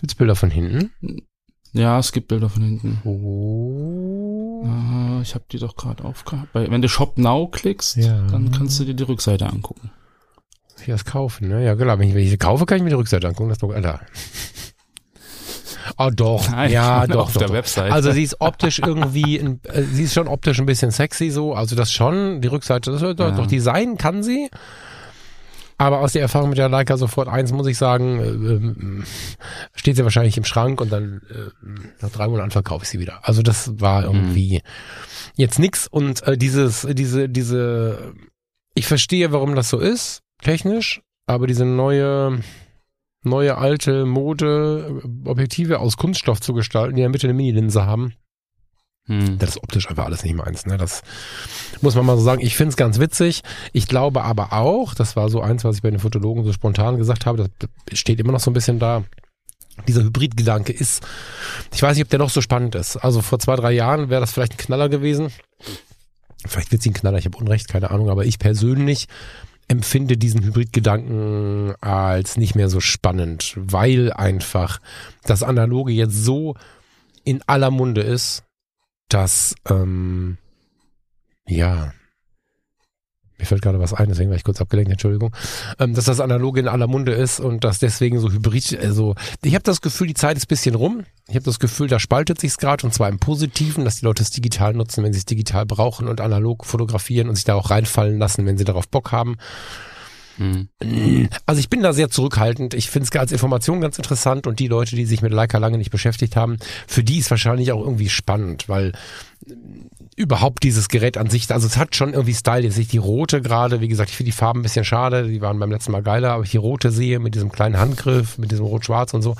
A: Gibt's Bilder von hinten?
B: Ja, es gibt Bilder von hinten.
A: Oh.
B: Aha, ich habe die doch gerade aufgehabt. Wenn du Shop Now klickst, ja. dann kannst du dir die Rückseite angucken.
A: Ich das kaufen, ne? Ja, genau. Wenn ich, wenn ich kaufe, kann ich mir die Rückseite angucken. Das ist doch, Alter. Oh doch, Nein, ja doch. <laughs>
B: Auf
A: doch,
B: der
A: doch.
B: Website.
A: Also sie ist optisch irgendwie, in, äh, sie ist schon optisch ein bisschen sexy so. Also das schon, die Rückseite, das, doch, ja. doch Design kann sie. Aber aus der Erfahrung mit der Leica sofort eins muss ich sagen, äh, äh, steht sie wahrscheinlich im Schrank und dann äh, nach drei Monaten verkaufe ich sie wieder. Also das war irgendwie mhm. jetzt nix und äh, dieses, diese, diese, ich verstehe, warum das so ist, technisch, aber diese neue, neue alte Mode, Objektive aus Kunststoff zu gestalten, die in der Mitte eine Mini-Linse haben, hm. Das ist optisch einfach alles nicht meins. Ne? Das muss man mal so sagen. Ich finde es ganz witzig. Ich glaube aber auch, das war so eins, was ich bei den Fotologen so spontan gesagt habe, das steht immer noch so ein bisschen da. Dieser Hybridgedanke ist, ich weiß nicht, ob der noch so spannend ist. Also vor zwei, drei Jahren wäre das vielleicht ein Knaller gewesen. Vielleicht wird sie ein Knaller, ich habe Unrecht, keine Ahnung, aber ich persönlich empfinde diesen Hybridgedanken als nicht mehr so spannend, weil einfach das Analoge jetzt so in aller Munde ist dass, ähm, ja, mir fällt gerade was ein, deswegen war ich kurz abgelenkt, Entschuldigung, ähm, dass das Analoge in aller Munde ist und dass deswegen so hybrid, also ich habe das Gefühl, die Zeit ist bisschen rum. Ich habe das Gefühl, da spaltet sich's gerade und zwar im Positiven, dass die Leute es digital nutzen, wenn sie es digital brauchen und analog fotografieren und sich da auch reinfallen lassen, wenn sie darauf Bock haben. Hm. Also ich bin da sehr zurückhaltend. Ich finde es als Information ganz interessant und die Leute, die sich mit Leica lange nicht beschäftigt haben, für die ist wahrscheinlich auch irgendwie spannend, weil überhaupt dieses Gerät an sich, also es hat schon irgendwie Style. Jetzt ich die rote gerade, wie gesagt, ich finde die Farben ein bisschen schade, die waren beim letzten Mal geiler, aber ich die rote sehe mit diesem kleinen Handgriff, mit diesem rot-schwarz und so.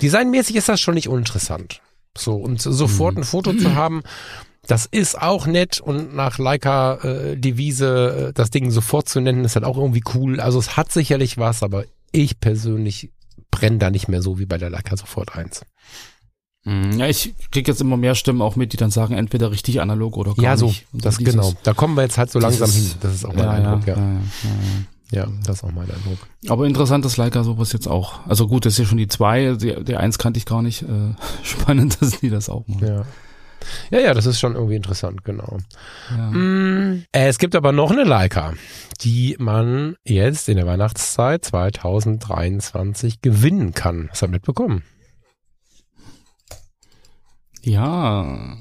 A: Designmäßig ist das schon nicht uninteressant. So, und sofort ein Foto zu haben, das ist auch nett und nach Leica-Devise äh, das Ding sofort zu nennen, ist halt auch irgendwie cool. Also es hat sicherlich was, aber ich persönlich brenne da nicht mehr so wie bei der Leica sofort eins.
B: Hm, ja, ich krieg jetzt immer mehr Stimmen auch mit, die dann sagen, entweder richtig analog oder gar
A: ja, so,
B: nicht.
A: das dieses, genau. Da kommen wir jetzt halt so langsam hin. Das ist auch mein
B: ja,
A: Eindruck, ja.
B: Ja, ja,
A: ja, das ist auch mein Eindruck.
B: Aber interessant, dass Leica sowas jetzt auch. Also gut, das ist ja schon die zwei, die, die eins kannte ich gar nicht. Äh, <laughs> spannend, dass die das auch machen.
A: Ja. Ja, ja, das ist schon irgendwie interessant, genau. Ja. Mm, äh, es gibt aber noch eine Leica, die man jetzt in der Weihnachtszeit 2023 gewinnen kann. Hast du mitbekommen?
B: Ja.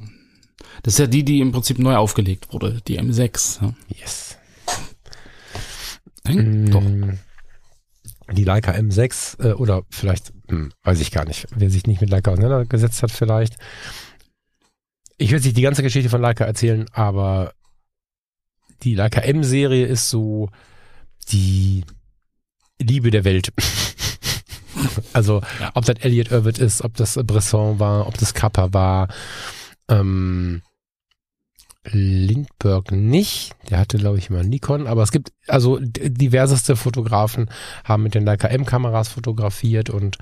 B: Das ist ja die, die im Prinzip neu aufgelegt wurde, die M6. Ja.
A: Yes.
B: Hm, mm, Doch.
A: Die Leica M6 äh, oder vielleicht, hm, weiß ich gar nicht, wer sich nicht mit Leica auseinandergesetzt hat vielleicht, ich will nicht die ganze Geschichte von Leica erzählen, aber die Leica M-Serie ist so die Liebe der Welt. <laughs> also, ja. ob das Elliot Irvitt ist, ob das Bresson war, ob das Kappa war, ähm, Lindbergh nicht. Der hatte, glaube ich, mal Nikon. Aber es gibt, also diverseste Fotografen haben mit den Leica M-Kameras fotografiert und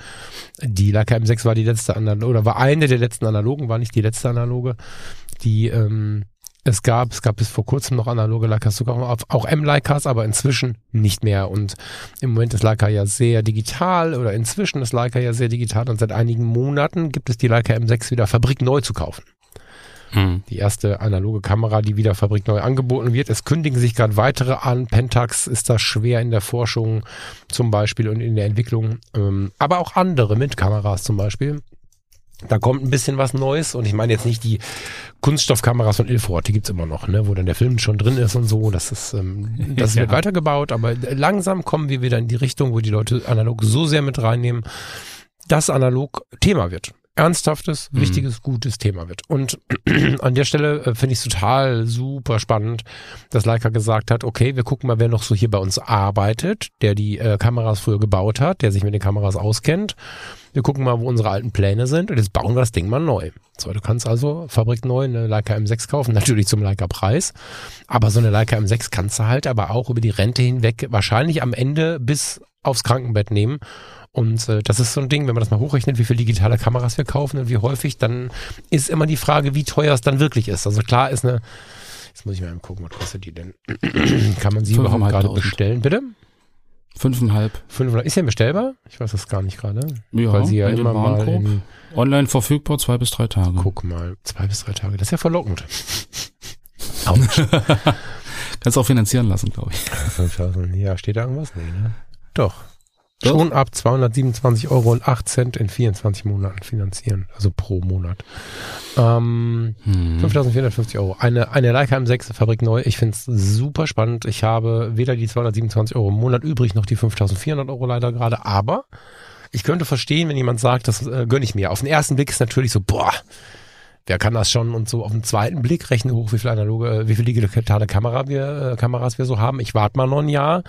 A: die Leica M6 war die letzte analoge, oder war eine der letzten analogen, war nicht die letzte analoge, die ähm, Es gab, es gab bis vor kurzem noch analoge Leicas, sogar auch, auch M-Leicas, aber inzwischen nicht mehr. Und im Moment ist Leica ja sehr digital oder inzwischen ist Leica ja sehr digital und seit einigen Monaten gibt es die Leica M6 wieder fabrikneu zu kaufen. Hm. Die erste analoge Kamera, die wieder fabrikneu angeboten wird. Es kündigen sich gerade weitere an. Pentax ist da schwer in der Forschung zum Beispiel und in der Entwicklung. Ähm, aber auch andere mit Kameras zum Beispiel. Da kommt ein bisschen was Neues und ich meine jetzt nicht die Kunststoffkameras von Ilford, die gibt's immer noch, ne, wo dann der Film schon drin ist und so. Das ist, ähm, das ja. wird weitergebaut, aber langsam kommen wir wieder in die Richtung, wo die Leute analog so sehr mit reinnehmen, dass analog Thema wird ernsthaftes, mhm. wichtiges, gutes Thema wird. Und <clears throat> an der Stelle äh, finde ich es total super spannend, dass Leica gesagt hat, okay, wir gucken mal, wer noch so hier bei uns arbeitet, der die äh, Kameras früher gebaut hat, der sich mit den Kameras auskennt. Wir gucken mal, wo unsere alten Pläne sind und jetzt bauen wir das Ding mal neu. So, du kannst also Fabrik neu eine Leica M6 kaufen, <laughs> natürlich zum Leica Preis, aber so eine Leica M6 kannst du halt aber auch über die Rente hinweg wahrscheinlich am Ende bis aufs Krankenbett nehmen und äh, das ist so ein Ding, wenn man das mal hochrechnet, wie viele digitale Kameras wir kaufen und wie häufig, dann ist immer die Frage, wie teuer es dann wirklich ist. Also klar ist eine, jetzt muss ich mal gucken, was kostet die denn? <clears throat> Kann man sie überhaupt gerade bestellen? Bitte?
B: Fünfeinhalb.
A: Fünfeinhalb. Ist ja bestellbar? Ich weiß das gar nicht gerade. Ja, Weil sie ja immer mal in,
B: online verfügbar, zwei bis drei Tage.
A: Guck mal, zwei bis drei Tage. Das ist ja verlockend. <laughs>
B: Kannst auch finanzieren lassen, glaube ich. <laughs>
A: Ja, steht da irgendwas? Nee, ne? Doch. Doch. Schon ab 227 Euro und 8 Cent in 24 Monaten finanzieren, also pro Monat. Ähm, hm. 5450 Euro. Eine, eine Leica M6 Fabrik neu. Ich finde es super spannend. Ich habe weder die 227 Euro im Monat übrig, noch die 5400 Euro leider gerade, aber ich könnte verstehen, wenn jemand sagt, das äh, gönne ich mir. Auf den ersten Blick ist natürlich so, boah, wer kann das schon? Und so auf den zweiten Blick rechne hoch, wie viel analoge, äh, wie viel digitale Kamera wir, äh, Kameras wir so haben. Ich warte mal noch ein Jahr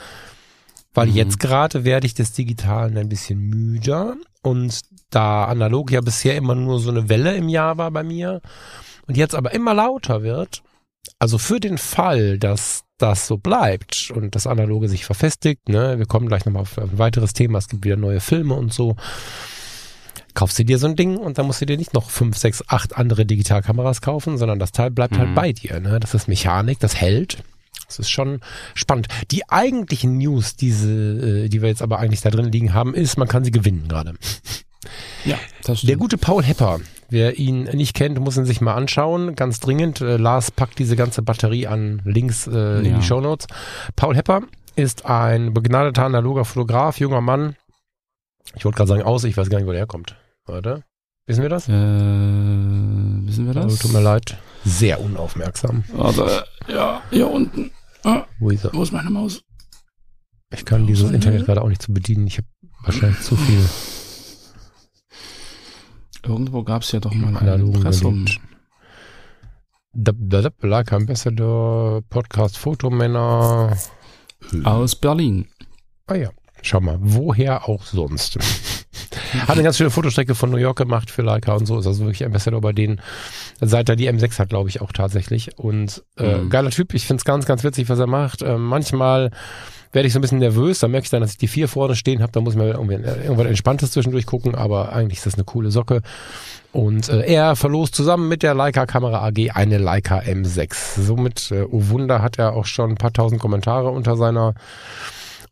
A: weil mhm. jetzt gerade werde ich des Digitalen ein bisschen müder und da analog ja bisher immer nur so eine Welle im Jahr war bei mir und jetzt aber immer lauter wird, also für den Fall, dass das so bleibt und das Analoge sich verfestigt, ne, wir kommen gleich nochmal auf ein weiteres Thema, es gibt wieder neue Filme und so, kaufst du dir so ein Ding und dann musst du dir nicht noch fünf, sechs, acht andere Digitalkameras kaufen, sondern das Teil bleibt halt mhm. halt bei dir, ne, das ist Mechanik, das hält das ist schon spannend. Die eigentlichen News, diese, äh, die wir jetzt aber eigentlich da drin liegen haben, ist, man kann sie gewinnen gerade. Ja, das stimmt. Der gute Paul Hepper, wer ihn nicht kennt, muss ihn sich mal anschauen. Ganz dringend. Äh, Lars packt diese ganze Batterie an Links äh, ja. in die Show Notes. Paul Hepper ist ein begnadeter analoger Fotograf, junger Mann. Ich wollte gerade sagen aus, ich weiß gar nicht, wo der herkommt. Warte. Wissen wir das? Äh,
B: wissen wir das? Also,
A: tut mir leid. Sehr unaufmerksam.
B: Also, ja, hier unten. Ah, wo, ist er? wo ist meine Maus?
A: Ich kann dieses Internet gerade auch nicht zu bedienen. Ich habe wahrscheinlich zu viel.
B: Irgendwo gab es ja doch mal ein Impressum.
A: Like Ambassador, Podcast Fotomänner.
B: Aus Berlin.
A: Ah ja, schau mal, woher auch sonst. Hat eine ganz schöne Fotostrecke von New York gemacht für Leica und so. Ist also wirklich Ambassador bei denen. Seit er die M6 hat, glaube ich, auch tatsächlich. Und äh, mhm. geiler Typ. Ich finde es ganz, ganz witzig, was er macht. Äh, manchmal werde ich so ein bisschen nervös. Da merke ich dann, dass ich die vier vorne stehen habe. Da muss ich irgendwie äh, irgendwas Entspanntes zwischendurch gucken. Aber eigentlich ist das eine coole Socke. Und äh, er verlost zusammen mit der Leica Kamera AG eine Leica M6. Somit, äh, oh Wunder, hat er auch schon ein paar tausend Kommentare unter seiner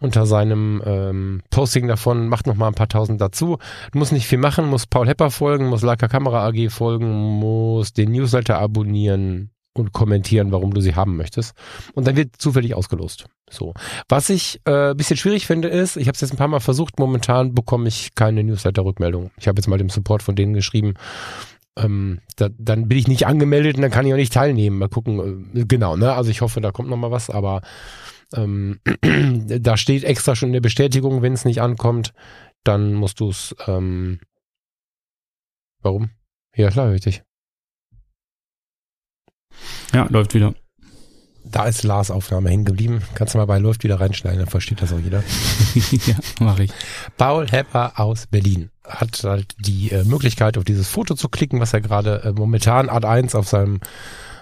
A: unter seinem ähm, Posting davon, macht noch mal ein paar tausend dazu. Du musst nicht viel machen, muss Paul Hepper folgen, muss Leica Kamera AG folgen, muss den Newsletter abonnieren und kommentieren, warum du sie haben möchtest. Und dann wird zufällig ausgelost. So. Was ich äh, bisschen schwierig finde, ist, ich habe es jetzt ein paar Mal versucht, momentan bekomme ich keine Newsletter-Rückmeldung. Ich habe jetzt mal dem Support von denen geschrieben, ähm, da, dann bin ich nicht angemeldet und dann kann ich auch nicht teilnehmen. Mal gucken, äh, genau, ne? Also ich hoffe, da kommt noch mal was, aber ähm, <clears throat> da steht extra schon eine Bestätigung, wenn es nicht ankommt, dann musst du es. Ähm, warum? Ja, klar, richtig.
B: Ja, läuft wieder.
A: Da ist Lars Aufnahme hängen geblieben. Kannst du mal bei läuft wieder reinschneiden, dann versteht das auch jeder. <laughs>
B: ja, mache ich.
A: Paul Hepper aus Berlin hat halt die äh, Möglichkeit, auf dieses Foto zu klicken, was er gerade äh, momentan Art 1 auf seinem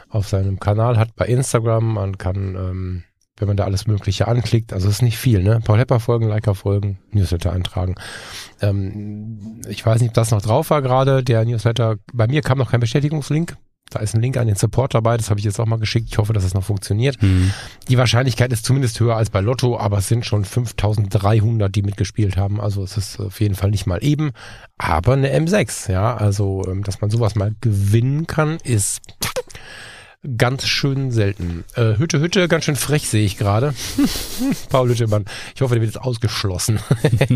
A: auf seinem Kanal hat bei Instagram. Man kann ähm, wenn man da alles Mögliche anklickt. Also es ist nicht viel, ne? Paul Hepper folgen, Liker folgen, Newsletter eintragen. Ähm, ich weiß nicht, ob das noch drauf war gerade, der Newsletter. Bei mir kam noch kein Bestätigungslink. Da ist ein Link an den Support dabei, das habe ich jetzt auch mal geschickt. Ich hoffe, dass es das noch funktioniert. Mhm. Die Wahrscheinlichkeit ist zumindest höher als bei Lotto, aber es sind schon 5300, die mitgespielt haben. Also es ist auf jeden Fall nicht mal eben. Aber eine M6, ja, also ähm, dass man sowas mal gewinnen kann, ist ganz schön selten. Äh, Hütte, Hütte, ganz schön frech sehe ich gerade. <laughs> Paul Hüttemann, ich hoffe, der wird jetzt ausgeschlossen.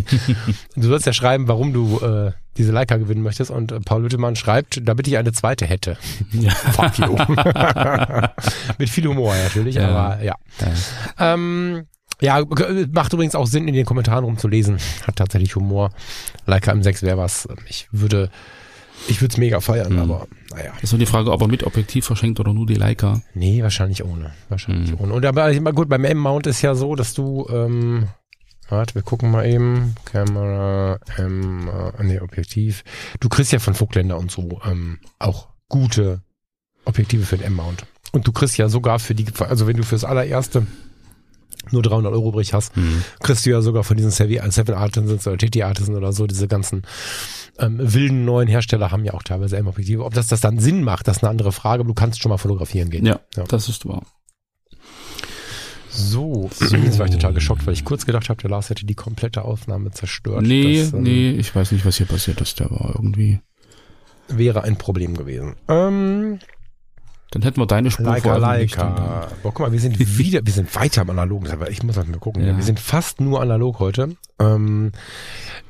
A: <laughs> du sollst ja schreiben, warum du äh, diese Leica gewinnen möchtest und äh, Paul Hüttemann schreibt, damit ich eine zweite hätte. <laughs> Ja. Fuck you. Mit viel Humor natürlich, ja. aber ja. Ja. Ähm, ja, macht übrigens auch Sinn, in den Kommentaren rumzulesen. Hat tatsächlich Humor. Leica M6 wäre was. Ich würde ich würde es mega feiern, mhm. aber naja.
B: Ist nur die Frage, ob er mit Objektiv verschenkt oder nur die Leica.
A: Nee, wahrscheinlich ohne. Wahrscheinlich mhm. ohne. Und aber immer gut, beim M-Mount ist ja so, dass du, ähm, warte, wir gucken mal eben. Kamera, M, äh, nee, Objektiv. Du kriegst ja von Vogtländer und so ähm, auch gute Objektive für den M-Mount. Und du kriegst ja sogar für die, also wenn du fürs allererste nur 300 Euro Brich hast, mhm. kriegst du ja sogar von diesen Seven Artisans oder TT Artisans oder so diese ganzen ähm, wilden neuen Hersteller haben ja auch teilweise M-Objektive. Ob das das dann Sinn macht, das ist eine andere Frage, aber du kannst schon mal fotografieren gehen.
B: Ja, ja. das ist wahr.
A: So, so. jetzt war ich total geschockt, weil ich kurz gedacht habe, der Lars hätte die komplette Aufnahme zerstört.
B: Nee, das, ähm, nee, ich weiß nicht, was hier passiert ist. Der war irgendwie.
A: Wäre ein Problem gewesen. Ähm,
B: dann hätten wir deine Spur
A: Leica, Leica. Boah, guck mal, wir sind <laughs> wieder, wir sind weiter am Analogen. Ich muss mal gucken. Ja. Wir sind fast nur analog heute. Ähm,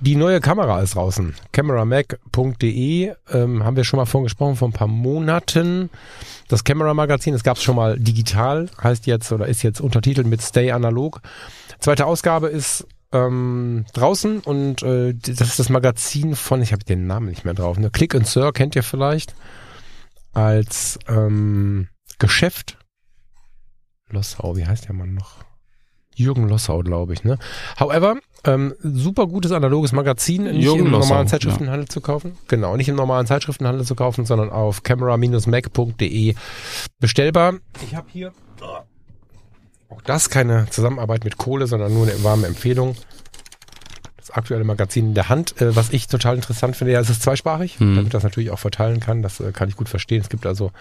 A: die neue Kamera ist draußen. Cameramac.de ähm, haben wir schon mal vorhin gesprochen, vor ein paar Monaten. Das Camera Magazin, das gab es schon mal digital, heißt jetzt oder ist jetzt untertitelt mit Stay Analog. Zweite Ausgabe ist ähm, draußen und äh, das ist das Magazin von, ich habe den Namen nicht mehr drauf, ne? Click and Sir kennt ihr vielleicht als ähm, Geschäft. Lossau, wie heißt der Mann noch? Jürgen Lossau, glaube ich, ne? However, ähm, super gutes analoges Magazin, nicht Jürgen im normalen Lossau, Zeitschriftenhandel ja. zu kaufen. Genau, nicht im normalen Zeitschriftenhandel zu kaufen, sondern auf camera-mac.de bestellbar. Ich habe hier auch das keine Zusammenarbeit mit Kohle, sondern nur eine warme Empfehlung aktuelle Magazin in der Hand. Äh, was ich total interessant finde, ja, es ist zweisprachig, hm. damit das natürlich auch verteilen kann. Das äh, kann ich gut verstehen. Es gibt also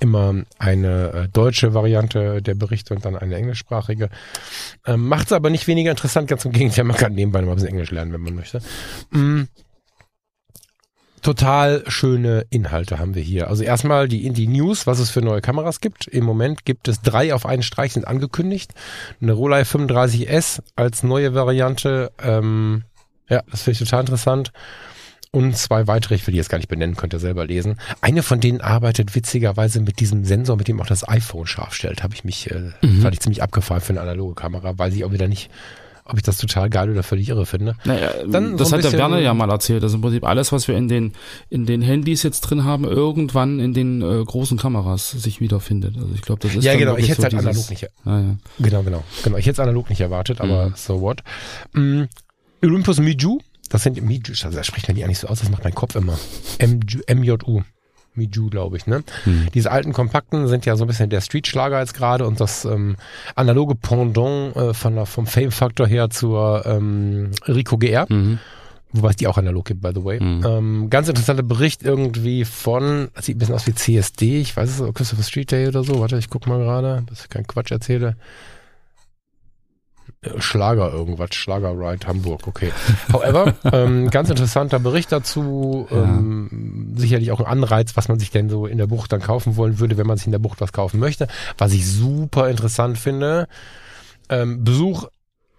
A: immer eine äh, deutsche Variante der Berichte und dann eine englischsprachige. Ähm, Macht es aber nicht weniger interessant, ganz im Gegenteil, man kann nebenbei mal ein bisschen Englisch lernen, wenn man möchte. Mm. Total schöne Inhalte haben wir hier. Also erstmal die die News, was es für neue Kameras gibt. Im Moment gibt es drei auf einen Streich sind angekündigt. Eine Rolei 35S als neue Variante. Ähm, ja, das finde ich total interessant. Und zwei weitere, ich will die jetzt gar nicht benennen, könnt ihr selber lesen. Eine von denen arbeitet witzigerweise mit diesem Sensor, mit dem auch das iPhone scharf stellt. Habe ich mich, äh, mhm. fand ich ziemlich abgefallen für eine analoge Kamera, weil sie auch wieder nicht ob ich das total geil oder völlig irre finde.
B: Naja, Dann das so hat der Werner ja mal erzählt. Also im Prinzip alles, was wir in den, in den Handys jetzt drin haben, irgendwann in den äh, großen Kameras sich wiederfindet. Also ich glaube, das ist
A: Ja, genau. Ich hätte so halt dieses, analog nicht. Ah, ja. Genau, genau. Genau. Ich hätte es analog nicht erwartet, aber mhm. so what. Mm, Olympus Miju. Das sind Miju, das spricht man die eigentlich so aus, das macht mein Kopf immer. MJU. Miju, glaube ich. Ne? Hm. Diese alten Kompakten sind ja so ein bisschen der Street-Schlager jetzt gerade und das ähm, analoge Pendant äh, von der, vom Fame-Faktor her zur ähm, Rico GR. Mhm. Wobei es die auch analog gibt, by the way. Mhm. Ähm, ganz interessanter Bericht irgendwie von, sieht ein bisschen aus wie CSD, ich weiß es, Christopher Street Day oder so. Warte, ich guck mal gerade, dass ich keinen Quatsch erzähle. Schlager irgendwas, Schlager Ride Hamburg, okay. However, <laughs> ähm, ganz interessanter Bericht dazu, ja. ähm, sicherlich auch ein Anreiz, was man sich denn so in der Bucht dann kaufen wollen würde, wenn man sich in der Bucht was kaufen möchte. Was ich super interessant finde, ähm, Besuch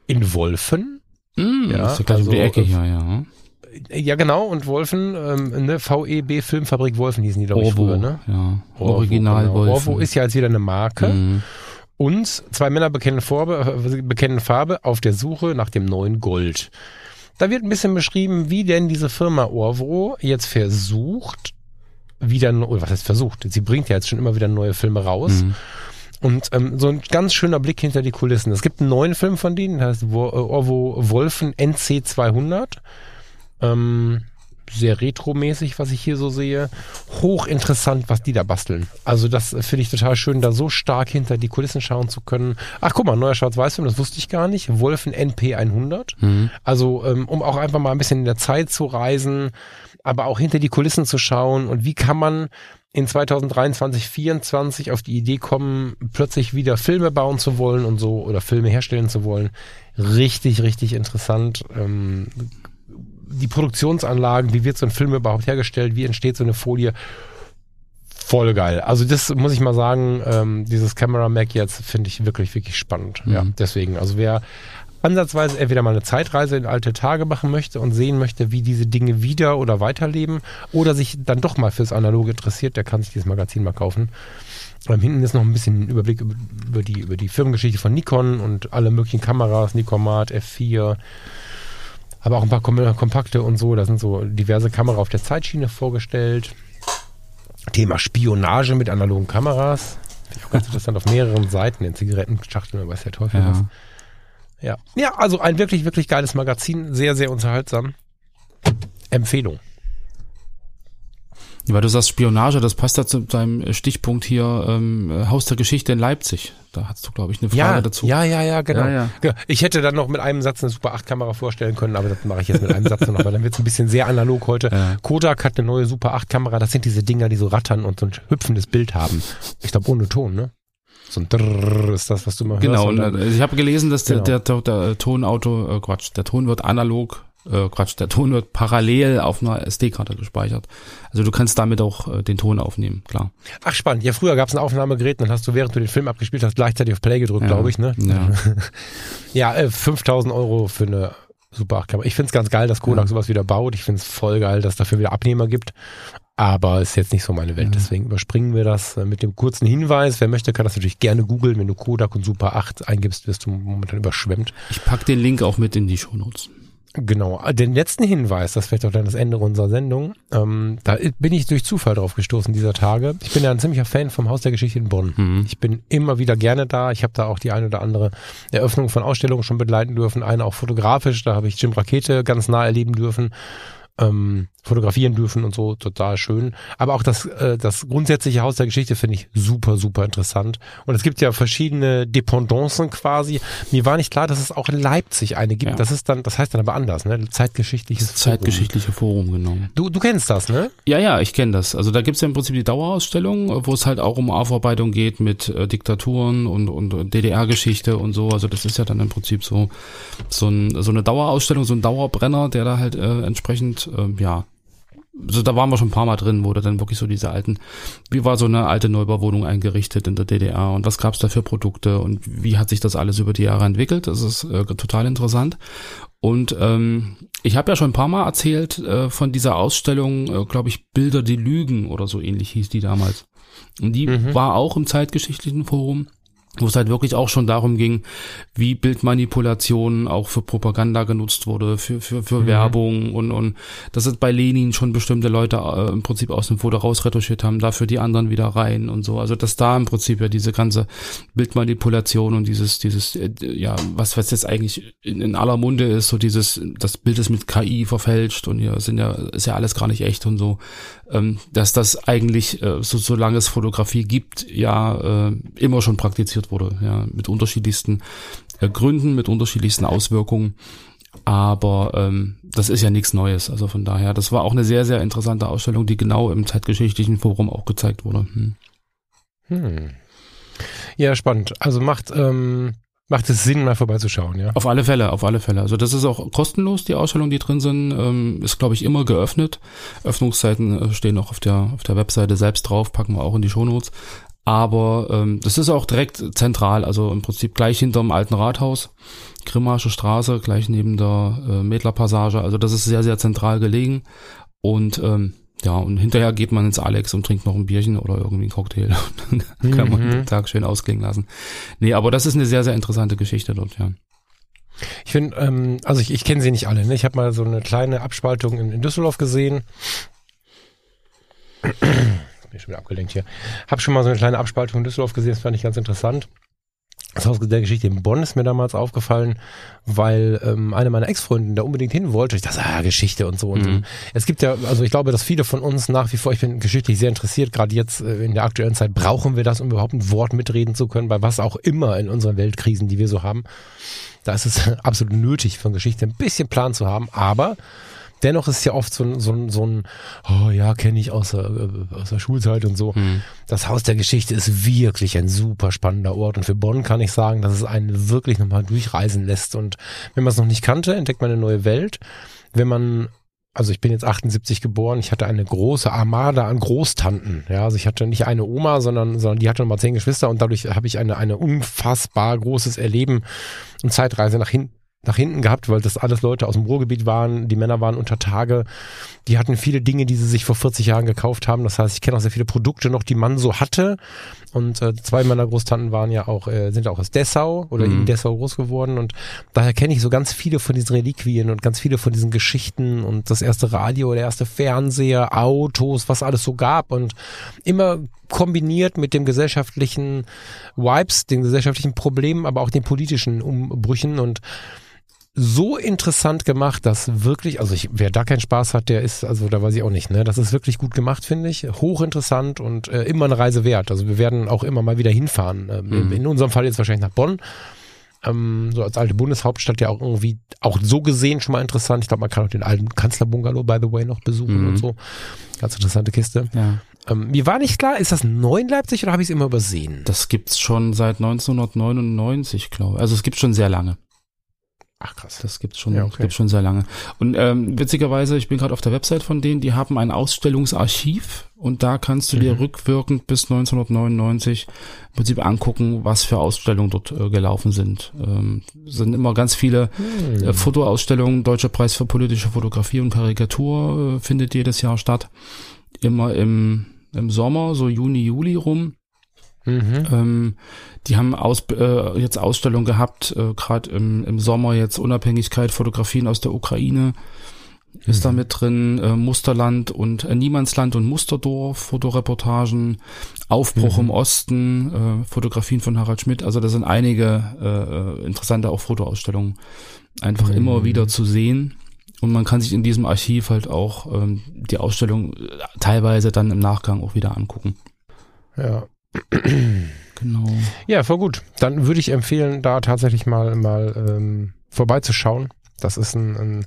A: in Wolfen.
B: Mm, ja, ist also, die Ecke hier, ja.
A: Ja, genau, und Wolfen, ähm, ne, VEB Filmfabrik Wolfen hießen die, glaube ich, früher, ne?
B: Ja, Original
A: genau. Wolfen. Orvo ist ja jetzt wieder eine Marke. Mm. Und zwei Männer bekennen Farbe, äh, bekennen Farbe auf der Suche nach dem neuen Gold. Da wird ein bisschen beschrieben, wie denn diese Firma Orvro jetzt versucht, wieder, oder was heißt versucht? Sie bringt ja jetzt schon immer wieder neue Filme raus. Mhm. Und ähm, so ein ganz schöner Blick hinter die Kulissen. Es gibt einen neuen Film von denen, der heißt Orvo Wolfen NC 200. Ähm, sehr retromäßig, was ich hier so sehe. Hochinteressant, was die da basteln. Also das finde ich total schön, da so stark hinter die Kulissen schauen zu können. Ach guck mal, neuer Schwarz-Weiß-Film, das wusste ich gar nicht. Wolfen NP 100. Mhm. Also ähm, um auch einfach mal ein bisschen in der Zeit zu reisen, aber auch hinter die Kulissen zu schauen und wie kann man in 2023, 2024 auf die Idee kommen, plötzlich wieder Filme bauen zu wollen und so oder Filme herstellen zu wollen. Richtig, richtig interessant. Ähm, die Produktionsanlagen, wie wird so ein Film überhaupt hergestellt, wie entsteht so eine Folie. Voll geil. Also das muss ich mal sagen, ähm, dieses Camera Mac jetzt finde ich wirklich, wirklich spannend. Mhm. Ja, deswegen. Also wer ansatzweise entweder mal eine Zeitreise in alte Tage machen möchte und sehen möchte, wie diese Dinge wieder oder weiterleben oder sich dann doch mal fürs Analoge interessiert, der kann sich dieses Magazin mal kaufen. Ähm, hinten ist noch ein bisschen ein Überblick über die, über die Firmengeschichte von Nikon und alle möglichen Kameras, Nikomat, F4, aber auch ein paar kompakte und so. Da sind so diverse Kameras auf der Zeitschiene vorgestellt. Thema Spionage mit analogen Kameras. Finde ich auch ganz <laughs> interessant auf mehreren Seiten in Zigarettenschachteln, weiß der Teufel
B: Ja.
A: was. Ja. Ja, also ein wirklich, wirklich geiles Magazin. Sehr, sehr unterhaltsam. Empfehlung.
B: Weil du sagst Spionage, das passt ja zu deinem Stichpunkt hier ähm, Haus der Geschichte in Leipzig. Da hast du, glaube ich, eine Frage
A: Ja,
B: dazu.
A: ja, ja, ja, genau.
B: Ja, ja.
A: Ja, Ich hätte dann noch mit einem Satz eine Super 8 Kamera vorstellen können, aber das mache ich jetzt mit einem Satz noch, weil dann wird es ein bisschen sehr analog heute.
B: Ja.
A: Kodak hat eine neue Super 8 Kamera. Das sind diese Dinger, die so rattern und so ein hüpfendes Bild haben. Ich glaube ohne Ton, ne? So ein Drrrr ist das, was du mal
B: Genau,
A: hörst.
B: äh, ich habe gelesen, dass der,
A: Genau.
B: der, der, der Tonauto, äh, Quatsch, der Ton wird analog, äh, Quatsch, der Ton wird parallel auf einer SD-Karte gespeichert. Also du kannst damit auch äh, den Ton aufnehmen, klar.
A: Ach spannend. Ja, früher gab es ein Aufnahmegerät, dann hast du, während du den Film abgespielt hast, gleichzeitig auf Play gedrückt,
B: Ja.
A: glaube ich, ne?
B: Ja. <laughs>
A: Ja, äh, 5000 Euro für eine Super 8 Kamera. Ich find's ganz geil, dass Kodak
B: Ja.
A: sowas wieder baut. Ich find's voll geil, dass dafür wieder Abnehmer gibt. Aber ist jetzt nicht so meine Welt.
B: Ja.
A: Deswegen überspringen wir das äh, mit dem kurzen Hinweis. Wer möchte, kann das natürlich gerne googeln. Wenn du Kodak und Super 8 eingibst, wirst du momentan überschwemmt.
B: Ich pack den Link auch mit in die Shownotes.
A: Genau. Den letzten Hinweis, das vielleicht auch dann das Ende unserer Sendung. Ähm, da bin ich durch Zufall drauf gestoßen dieser Tage. Ich bin ja ein ziemlicher Fan vom Haus der Geschichte in Bonn.
B: Mhm.
A: Ich bin immer wieder gerne da. Ich habe da auch die ein oder andere Eröffnung von Ausstellungen schon begleiten dürfen. Eine auch fotografisch. Da habe ich Jim Rakete ganz nah erleben dürfen. Ähm, fotografieren dürfen und so, total schön. Aber auch das, äh, das grundsätzliche Haus der Geschichte finde ich super, super interessant. Und es gibt ja verschiedene Dependancen quasi. Mir war nicht klar, dass es auch in Leipzig eine gibt.
B: Ja.
A: Das ist dann, das heißt dann aber anders, ne? Zeitgeschichtliches
B: Das zeitgeschichtliche Forum, genau.
A: Du, du kennst das, ne?
B: Ja, ja, ich kenne das. Also da gibt's ja im Prinzip die Dauerausstellung, wo es halt auch um Aufarbeitung geht mit äh, Diktaturen und, und DDR-Geschichte und so. Also das ist ja dann im Prinzip so so, ein, so eine Dauerausstellung, so ein Dauerbrenner, der da halt äh, entsprechend, ähm, ja, so da waren wir schon ein paar Mal drin, wo da dann wirklich so diese alten, wie war so eine alte Neubauwohnung eingerichtet in der DDR und was gab's da für Produkte und wie hat sich das alles über die Jahre entwickelt. Das ist äh, total interessant. Und ähm, ich habe ja schon ein paar Mal erzählt äh, von dieser Ausstellung, äh, glaube ich, Bilder, die lügen oder so ähnlich hieß die damals. Und die
A: Mhm.
B: war auch im zeitgeschichtlichen Forum, wo es halt wirklich auch schon darum ging, wie Bildmanipulation auch für Propaganda genutzt wurde, für, für, für
A: Mhm.
B: Werbung und, und dass es bei Lenin schon bestimmte Leute äh, im Prinzip aus dem Foto rausretuschiert haben, dafür die anderen wieder rein und so. Also dass da im Prinzip ja diese ganze Bildmanipulation und dieses, dieses, äh, ja, was, was jetzt eigentlich in, in aller Munde ist, so dieses, das Bild ist mit KI verfälscht und hier sind ja, ist ja alles gar nicht echt und so, dass das eigentlich, äh, so, solange es Fotografie gibt, ja, äh, immer schon praktiziert wurde, ja, mit unterschiedlichsten äh, Gründen, mit unterschiedlichsten Auswirkungen. Aber ähm, das ist ja nichts Neues. Also von daher, das war auch eine sehr, sehr interessante Ausstellung, die genau im zeitgeschichtlichen Forum auch gezeigt wurde. Hm.
A: Hm. Ja, spannend. Also macht, ähm, macht es Sinn, mal vorbeizuschauen, ja?
B: Auf alle Fälle, auf alle Fälle. Also das ist auch kostenlos, die Ausstellung, die drin sind, ähm, ist, glaube ich, immer geöffnet. Öffnungszeiten äh, stehen auch auf der, auf der Webseite selbst drauf, packen wir auch in die Shownotes. Aber ähm, das ist auch direkt zentral, also im Prinzip gleich hinterm alten Rathaus, Grimmarsche Straße, gleich neben der äh, Mädlerpassage. Also das ist sehr, sehr zentral gelegen. Und ähm, ja, und hinterher geht man ins Alex und trinkt noch ein Bierchen oder irgendwie einen Cocktail. <laughs> Dann kann man
A: Mhm.
B: den Tag schön ausklingen lassen. Nee, aber das ist eine sehr, sehr interessante Geschichte dort, ja.
A: Ich finde, ähm, also ich, ich kenne sie nicht alle. Ne? Ich habe mal so eine kleine Abspaltung in, in Düsseldorf gesehen. <clears throat> Bin schon wieder abgelenkt hier. Habe schon mal so eine kleine Abspaltung in Düsseldorf gesehen. Das fand ich ganz interessant. Das Haus der Geschichte in Bonn ist mir damals aufgefallen, weil ähm, eine meiner Ex-Freundinnen da unbedingt hin wollte. Ich dachte, ah, Geschichte und so und
B: Mhm.
A: so. Es gibt ja, also ich glaube, dass viele von uns nach wie vor, ich bin geschichtlich sehr interessiert, gerade jetzt äh, in der aktuellen Zeit brauchen wir das, um überhaupt ein Wort mitreden zu können, bei was auch immer in unseren Weltkrisen, die wir so haben. Da ist es <laughs> absolut nötig, von Geschichte ein bisschen Plan zu haben, aber dennoch ist es ja oft so ein, so so ein oh ja, kenne ich aus der, aus der Schulzeit und so.
B: Mhm.
A: Das Haus der Geschichte ist wirklich ein super spannender Ort und für Bonn kann ich sagen, dass es einen wirklich nochmal durchreisen lässt und wenn man es noch nicht kannte, entdeckt man eine neue Welt. Wenn man also ich bin jetzt 78 geboren, ich hatte eine große Armada an Großtanten. Ja, also ich hatte nicht eine Oma, sondern, sondern die hatte nochmal zehn Geschwister und dadurch habe ich eine, eine unfassbar großes Erleben und Zeitreise nach hinten nach hinten gehabt, weil das alles Leute aus dem Ruhrgebiet waren. Die Männer waren unter Tage. Die hatten viele Dinge, die sie sich vor 40 Jahren gekauft haben. Das heißt, ich kenne auch sehr viele Produkte noch, die man so hatte. Und äh, zwei meiner Großtanten waren ja auch, äh, sind auch aus Dessau oder
B: Mhm.
A: in Dessau groß geworden. Und daher kenne ich so ganz viele von diesen Reliquien und ganz viele von diesen Geschichten und das erste Radio, der erste Fernseher, Autos, was alles so gab. Und immer kombiniert mit dem gesellschaftlichen Vibes, den gesellschaftlichen Problemen, aber auch den politischen Umbrüchen und so interessant gemacht, dass wirklich, also ich, wer da keinen Spaß hat, der ist, also da weiß ich auch nicht, ne? Das ist wirklich gut gemacht, finde ich. Hochinteressant und äh, immer eine Reise wert. Also wir werden auch immer mal wieder hinfahren. Ähm,
B: Mhm.
A: In unserem Fall jetzt wahrscheinlich nach Bonn. Ähm, so als alte Bundeshauptstadt ja auch irgendwie, auch so gesehen schon mal interessant. Ich glaube, man kann auch den alten Kanzlerbungalow, by the way, noch besuchen
B: Mhm.
A: und so. Ganz interessante Kiste.
B: Ja.
A: Ähm, mir war nicht klar, ist das neu in Leipzig oder habe ich es immer übersehen?
B: Das gibt's schon seit 1999, glaube ich. Also es gibt schon sehr lange.
A: Ach krass.
B: Das gibt's schon,
A: Ja, okay.
B: gibt's schon sehr lange. Und ähm, witzigerweise, ich bin gerade auf der Website von denen, die haben ein Ausstellungsarchiv und da kannst du dir
A: Mhm.
B: rückwirkend bis 1999 im Prinzip angucken, was für Ausstellungen dort äh, gelaufen sind. Ähm, sind immer ganz viele
A: Hm.
B: äh, Fotoausstellungen. Deutscher Preis für politische Fotografie und Karikatur äh, findet jedes Jahr statt. Immer im, im Sommer, so Juni, Juli rum.
A: Mhm.
B: Ähm, die haben aus, äh, jetzt Ausstellungen gehabt, äh, gerade im, im Sommer jetzt Unabhängigkeit, Fotografien aus der Ukraine ist da mit drin, äh, Musterland und äh, Niemandsland und Musterdorf, Fotoreportagen, Aufbruch
A: Mhm.
B: im Osten, äh, Fotografien von Harald Schmidt. Also da sind einige äh, äh, interessante auch Fotoausstellungen einfach
A: Mhm.
B: immer wieder zu sehen. Und man kann sich in diesem Archiv halt auch ähm, die Ausstellung äh, teilweise dann im Nachgang auch wieder angucken.
A: Ja. <clears throat>
B: Genau.
A: Ja, voll gut. Dann würde ich empfehlen, da tatsächlich mal, mal ähm, vorbeizuschauen. Das ist ein, ein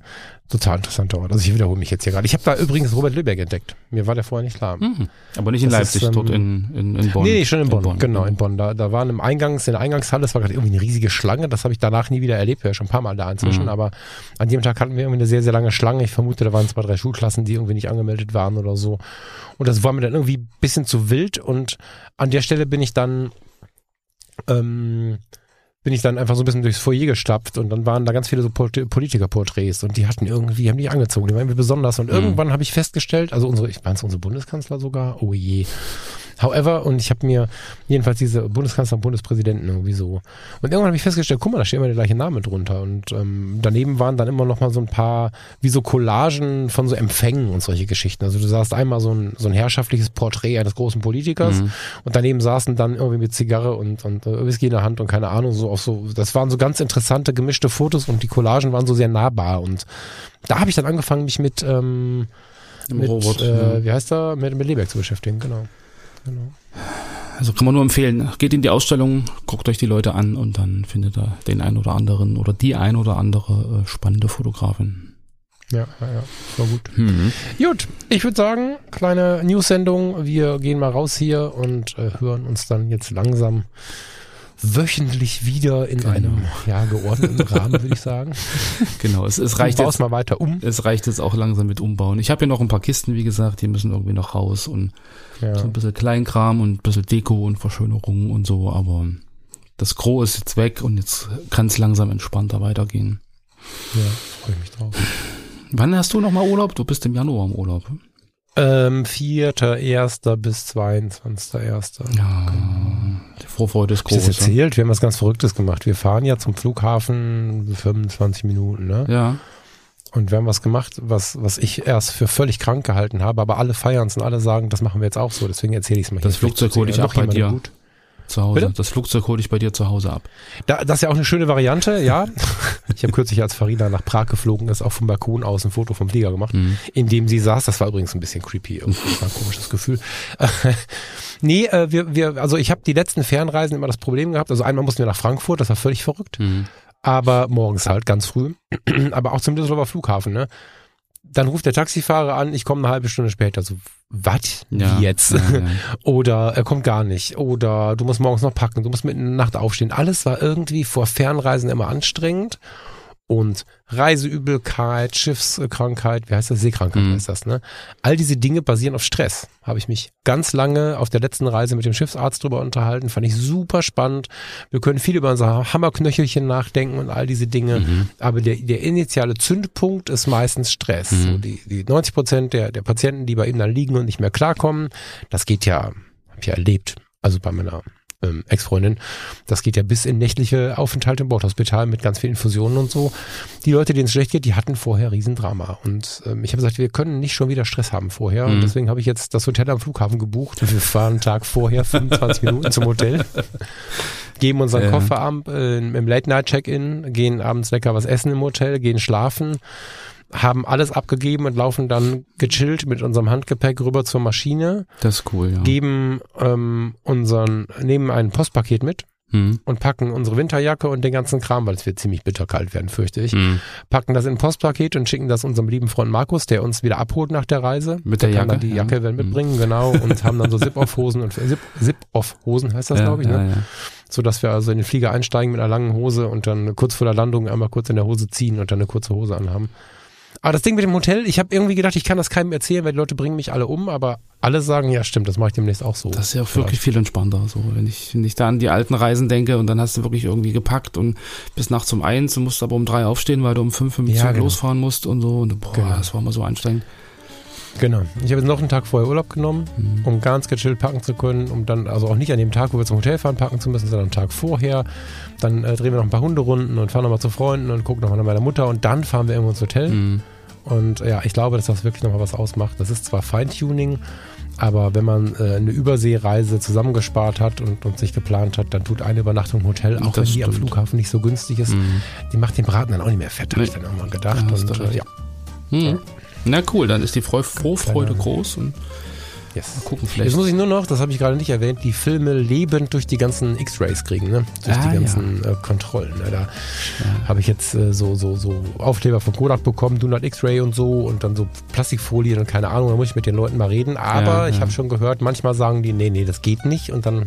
A: total interessanter Ort. Also ich wiederhole mich jetzt hier gerade. Ich habe da übrigens Robert Lübeck entdeckt. Mir war der vorher nicht klar.
B: Mhm. Aber nicht in
A: Das
B: Leipzig,
A: ist, ähm,
B: dort in, in, in Bonn.
A: Nee, schon in Bonn. Genau,
B: ja.
A: in Bonn. Da, da waren im Eingangs, in der Eingangshalle, es war gerade irgendwie eine riesige Schlange. Das habe ich danach nie wieder erlebt. Ich war schon ein paar Mal da inzwischen.
B: Mhm.
A: Aber an dem Tag hatten wir irgendwie eine sehr, sehr lange Schlange. Ich vermute, da waren zwei, drei Schulklassen, die irgendwie nicht angemeldet waren oder so. Und das war mir dann irgendwie ein bisschen zu wild. Und an der Stelle bin ich dann ähm, bin ich dann einfach so ein bisschen durchs Foyer gestapft und dann waren da ganz viele so Pol- Politikerporträts und die hatten irgendwie, haben die angezogen, die waren irgendwie besonders und
B: Mhm.
A: irgendwann habe ich festgestellt, also unsere, ich meine unsere Bundeskanzler sogar, oh je. However, und ich habe mir jedenfalls diese Bundeskanzler und Bundespräsidenten irgendwie so. Und irgendwann habe ich festgestellt, guck mal, da steht immer der gleiche Name drunter. Und ähm, daneben waren dann immer noch mal so ein paar, wie so Collagen von so Empfängen und solche Geschichten. Also du sahst einmal so ein, so ein herrschaftliches Porträt eines großen Politikers
B: Mhm.
A: und daneben saßen dann irgendwie mit Zigarre und, und äh, Whisky in der Hand und keine Ahnung, so auf so, das waren so ganz interessante gemischte Fotos und die Collagen waren so sehr nahbar. Und da habe ich dann angefangen, mich mit, ähm, mit
B: Robot,
A: äh,
B: ja.
A: wie heißt er, mit, mit Lebeck zu beschäftigen, genau. Genau.
B: Also kann man nur empfehlen, geht in die Ausstellung, guckt euch die Leute an und dann findet ihr den ein oder anderen oder die ein oder andere äh, spannende Fotografin.
A: Ja, ja, ja, war gut.
B: Mhm.
A: Gut, ich würde sagen, kleine News-Sendung. Wir gehen mal raus hier und äh, hören uns dann jetzt langsam wöchentlich wieder in
B: Genau.
A: einem ja, geordneten Rahmen, würde ich sagen. <laughs>
B: Genau, es, es reicht jetzt,
A: mal weiter um.
B: es reicht jetzt auch langsam mit Umbauen. Ich habe hier noch ein paar Kisten, wie gesagt, die müssen irgendwie noch raus und
A: Ja.
B: so ein bisschen Kleinkram und ein bisschen Deko und Verschönerung und so, aber das Gros ist jetzt weg und jetzt kann es langsam entspannter weitergehen.
A: ja, freue ich mich drauf.
B: Wann hast du nochmal Urlaub? Du bist im Januar im Urlaub.
A: Ähm, 4.1. bis 22.1.
B: Ja, die Vorfreude ist
A: das
B: groß. ja.
A: erzählt? Wir haben was ganz Verrücktes gemacht. Wir fahren ja zum Flughafen 25 Minuten, ne?
B: Ja,
A: Und wir haben was gemacht, was, was ich erst für völlig krank gehalten habe, aber alle feiern es und alle sagen, das machen wir jetzt auch so. Deswegen erzähle ich es mal
B: Das Flugzeug hol ich ab bei dir.
A: Gut.
B: Zu Hause.
A: Bitte?
B: Das Flugzeug hole ich bei dir zu Hause ab.
A: Da, das ist ja auch eine schöne Variante, ja. Ich habe kürzlich, als Farina nach Prag geflogen ist, auch vom Balkon aus ein Foto vom Flieger gemacht,
B: Mhm.
A: in dem sie saß. Das war übrigens ein bisschen creepy, irgendwie. Das war ein komisches Gefühl. <laughs> nee, äh, wir, wir, also ich habe die letzten Fernreisen immer das Problem gehabt. Also einmal mussten wir nach Frankfurt, das war völlig verrückt.
B: Mhm.
A: aber morgens halt ganz früh. <clears throat> aber auch zum Düsseldorfer Flughafen, ne? Dann ruft der Taxifahrer an, ich komme eine halbe Stunde später. So, was?
B: Ja,
A: Wie jetzt?
B: ja, ja. <laughs>
A: Oder er kommt gar nicht. Oder du musst morgens noch packen, du musst mitten in der Nacht aufstehen. Alles war irgendwie vor Fernreisen immer anstrengend. Und Reiseübelkeit, Schiffskrankheit, wie heißt das? Seekrankheit
B: Mhm.
A: heißt das, ne? All diese Dinge basieren auf Stress. Habe ich mich ganz lange auf der letzten Reise mit dem Schiffsarzt drüber unterhalten. Fand ich super spannend. Wir können viel über unser Hammerknöchelchen nachdenken und all diese Dinge.
B: Mhm.
A: Aber der, der initiale Zündpunkt ist meistens Stress.
B: Mhm.
A: So die, die 90 Prozent der, der Patienten, die bei ihm dann liegen und nicht mehr klarkommen, das geht ja, habe ich ja erlebt. Also bei meiner ähm, Ex-Freundin. Das geht ja bis in nächtliche Aufenthalte im Bordhospital mit ganz vielen Infusionen und so. Die Leute, denen es schlecht geht, die hatten vorher Riesendrama. Und ähm, ich habe gesagt, wir können nicht schon wieder Stress haben vorher. Und
B: Mhm.
A: deswegen habe ich jetzt das Hotel am Flughafen gebucht. Wir fahren einen Tag vorher, <laughs> 25 Minuten zum Hotel, geben unseren
B: Ja.
A: Koffer ab äh, im Late-Night-Check-In, gehen abends lecker was essen im Hotel, gehen schlafen, haben alles abgegeben und laufen dann gechillt mit unserem Handgepäck rüber zur Maschine
B: Das ist cool, ja.
A: geben ähm, unseren, nehmen ein Postpaket mit
B: Hm.
A: und packen unsere Winterjacke und den ganzen Kram, weil es wird ziemlich bitterkalt werden, fürchte ich.
B: Hm.
A: Packen das in ein Postpaket und schicken das unserem lieben Freund Markus, der uns wieder abholt nach der Reise.
B: Mit
A: der
B: der
A: kann dann
B: Jacke,
A: die
B: ja.
A: Jacke werden
B: Mhm.
A: mitbringen, genau, und haben dann so <laughs> Zip-Off-Hosen und Zip- Zip-Off-Hosen heißt das,
B: ja,
A: glaube ich,
B: ja,
A: ne?
B: ja.
A: So dass wir also in den Flieger einsteigen mit einer langen Hose und dann kurz vor der Landung einmal kurz in der Hose ziehen und dann eine kurze Hose anhaben. Aber das Ding mit dem Hotel, ich habe irgendwie gedacht, ich kann das keinem erzählen, weil die Leute bringen mich alle um, aber alle sagen, ja stimmt, das mache ich demnächst auch so.
B: Das ist ja auch wirklich viel entspannter. So, wenn ich, wenn ich da an die alten Reisen denke und dann hast du wirklich irgendwie gepackt und bis nachts um eins, du musst aber um drei aufstehen, weil du um fünf im
A: Ja,
B: Zug
A: genau.
B: losfahren musst und so. Und boah,
A: Genau.
B: das war immer so anstrengend.
A: Genau. Ich habe jetzt noch einen Tag vorher Urlaub genommen,
B: Mhm.
A: um ganz gechillt packen zu können, um dann, also auch nicht an dem Tag, wo wir zum Hotel fahren, packen zu müssen, sondern am Tag vorher. Dann äh, drehen wir noch ein paar Hunderunden und fahren nochmal zu Freunden und gucken nochmal nach meiner Mutter und dann fahren wir irgendwo ins Hotel.
B: Mhm.
A: Und ja, ich glaube, dass das wirklich nochmal was ausmacht. Das ist zwar Feintuning, aber wenn man äh, eine Überseereise zusammengespart hat und, und sich geplant hat, dann tut eine Übernachtung im Hotel, auch
B: Das
A: wenn die am. Flughafen nicht so günstig ist,
B: Mhm.
A: die macht den Braten dann auch nicht mehr fett, habe ich dann auch mal gedacht.
B: Ja,
A: und äh, ja,
B: Mhm. Na cool, dann ist die Freu Vorfreude groß und
A: yes.
B: mal gucken
A: Jetzt
B: vielleicht.
A: muss ich nur noch, das habe ich gerade nicht erwähnt, die Filme lebend durch die ganzen X-Rays kriegen, ne? Durch
B: Ah,
A: die ganzen äh, Kontrollen. Ne? Da habe ich jetzt äh, so, so, so Aufkleber von Kodak bekommen, Do Not X-Ray und so und dann so Plastikfolien und keine Ahnung, da muss ich mit den Leuten mal reden. Aber
B: Ja,
A: ich
B: ja.
A: habe schon gehört, manchmal sagen die, nee, nee, das geht nicht und dann,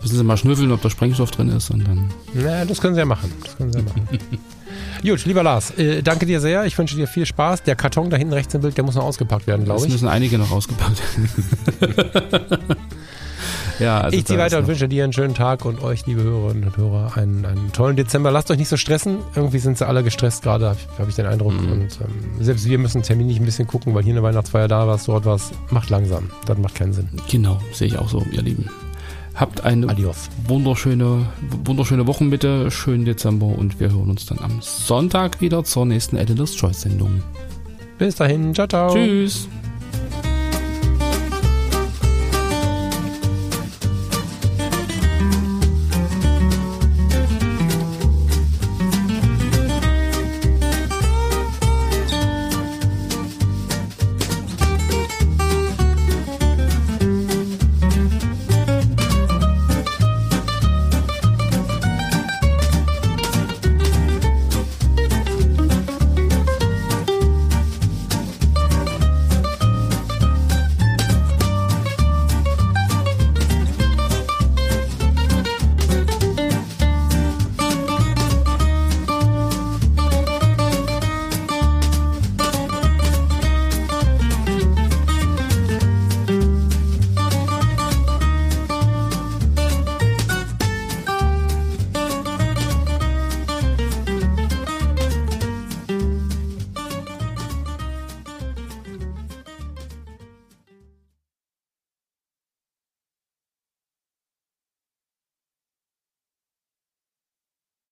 B: Müssen sie mal schnüffeln, ob da Sprengstoff drin ist und dann.
A: na, das können sie ja machen. Das können sie ja machen. <laughs> Gut, lieber Lars, äh, danke dir sehr. Ich wünsche dir viel Spaß. Der Karton da hinten rechts im Bild, der muss noch ausgepackt werden, glaube
B: Es
A: ich.
B: müssen einige noch ausgepackt werden. <laughs> ja, also
A: ich ziehe weiter und
B: noch-
A: wünsche dir einen schönen Tag und euch, liebe Hörerinnen und Hörer, einen, einen tollen Dezember. Lasst euch nicht so stressen. Irgendwie sind sie alle gestresst gerade, habe ich, hab ich den Eindruck.
B: Mhm.
A: Und ähm, selbst wir müssen terminlich ein bisschen gucken, weil hier eine Weihnachtsfeier da war, dort was. Macht langsam. Das macht keinen Sinn.
B: Genau, sehe ich auch so, ihr Lieben. Habt eine
A: Adios.
B: wunderschöne, wunderschöne Wochenmitte, schönen Dezember und wir hören uns dann am Sonntag wieder zur nächsten Editor's Choice Sendung.
A: Bis dahin. Ciao, ciao.
B: Tschüss.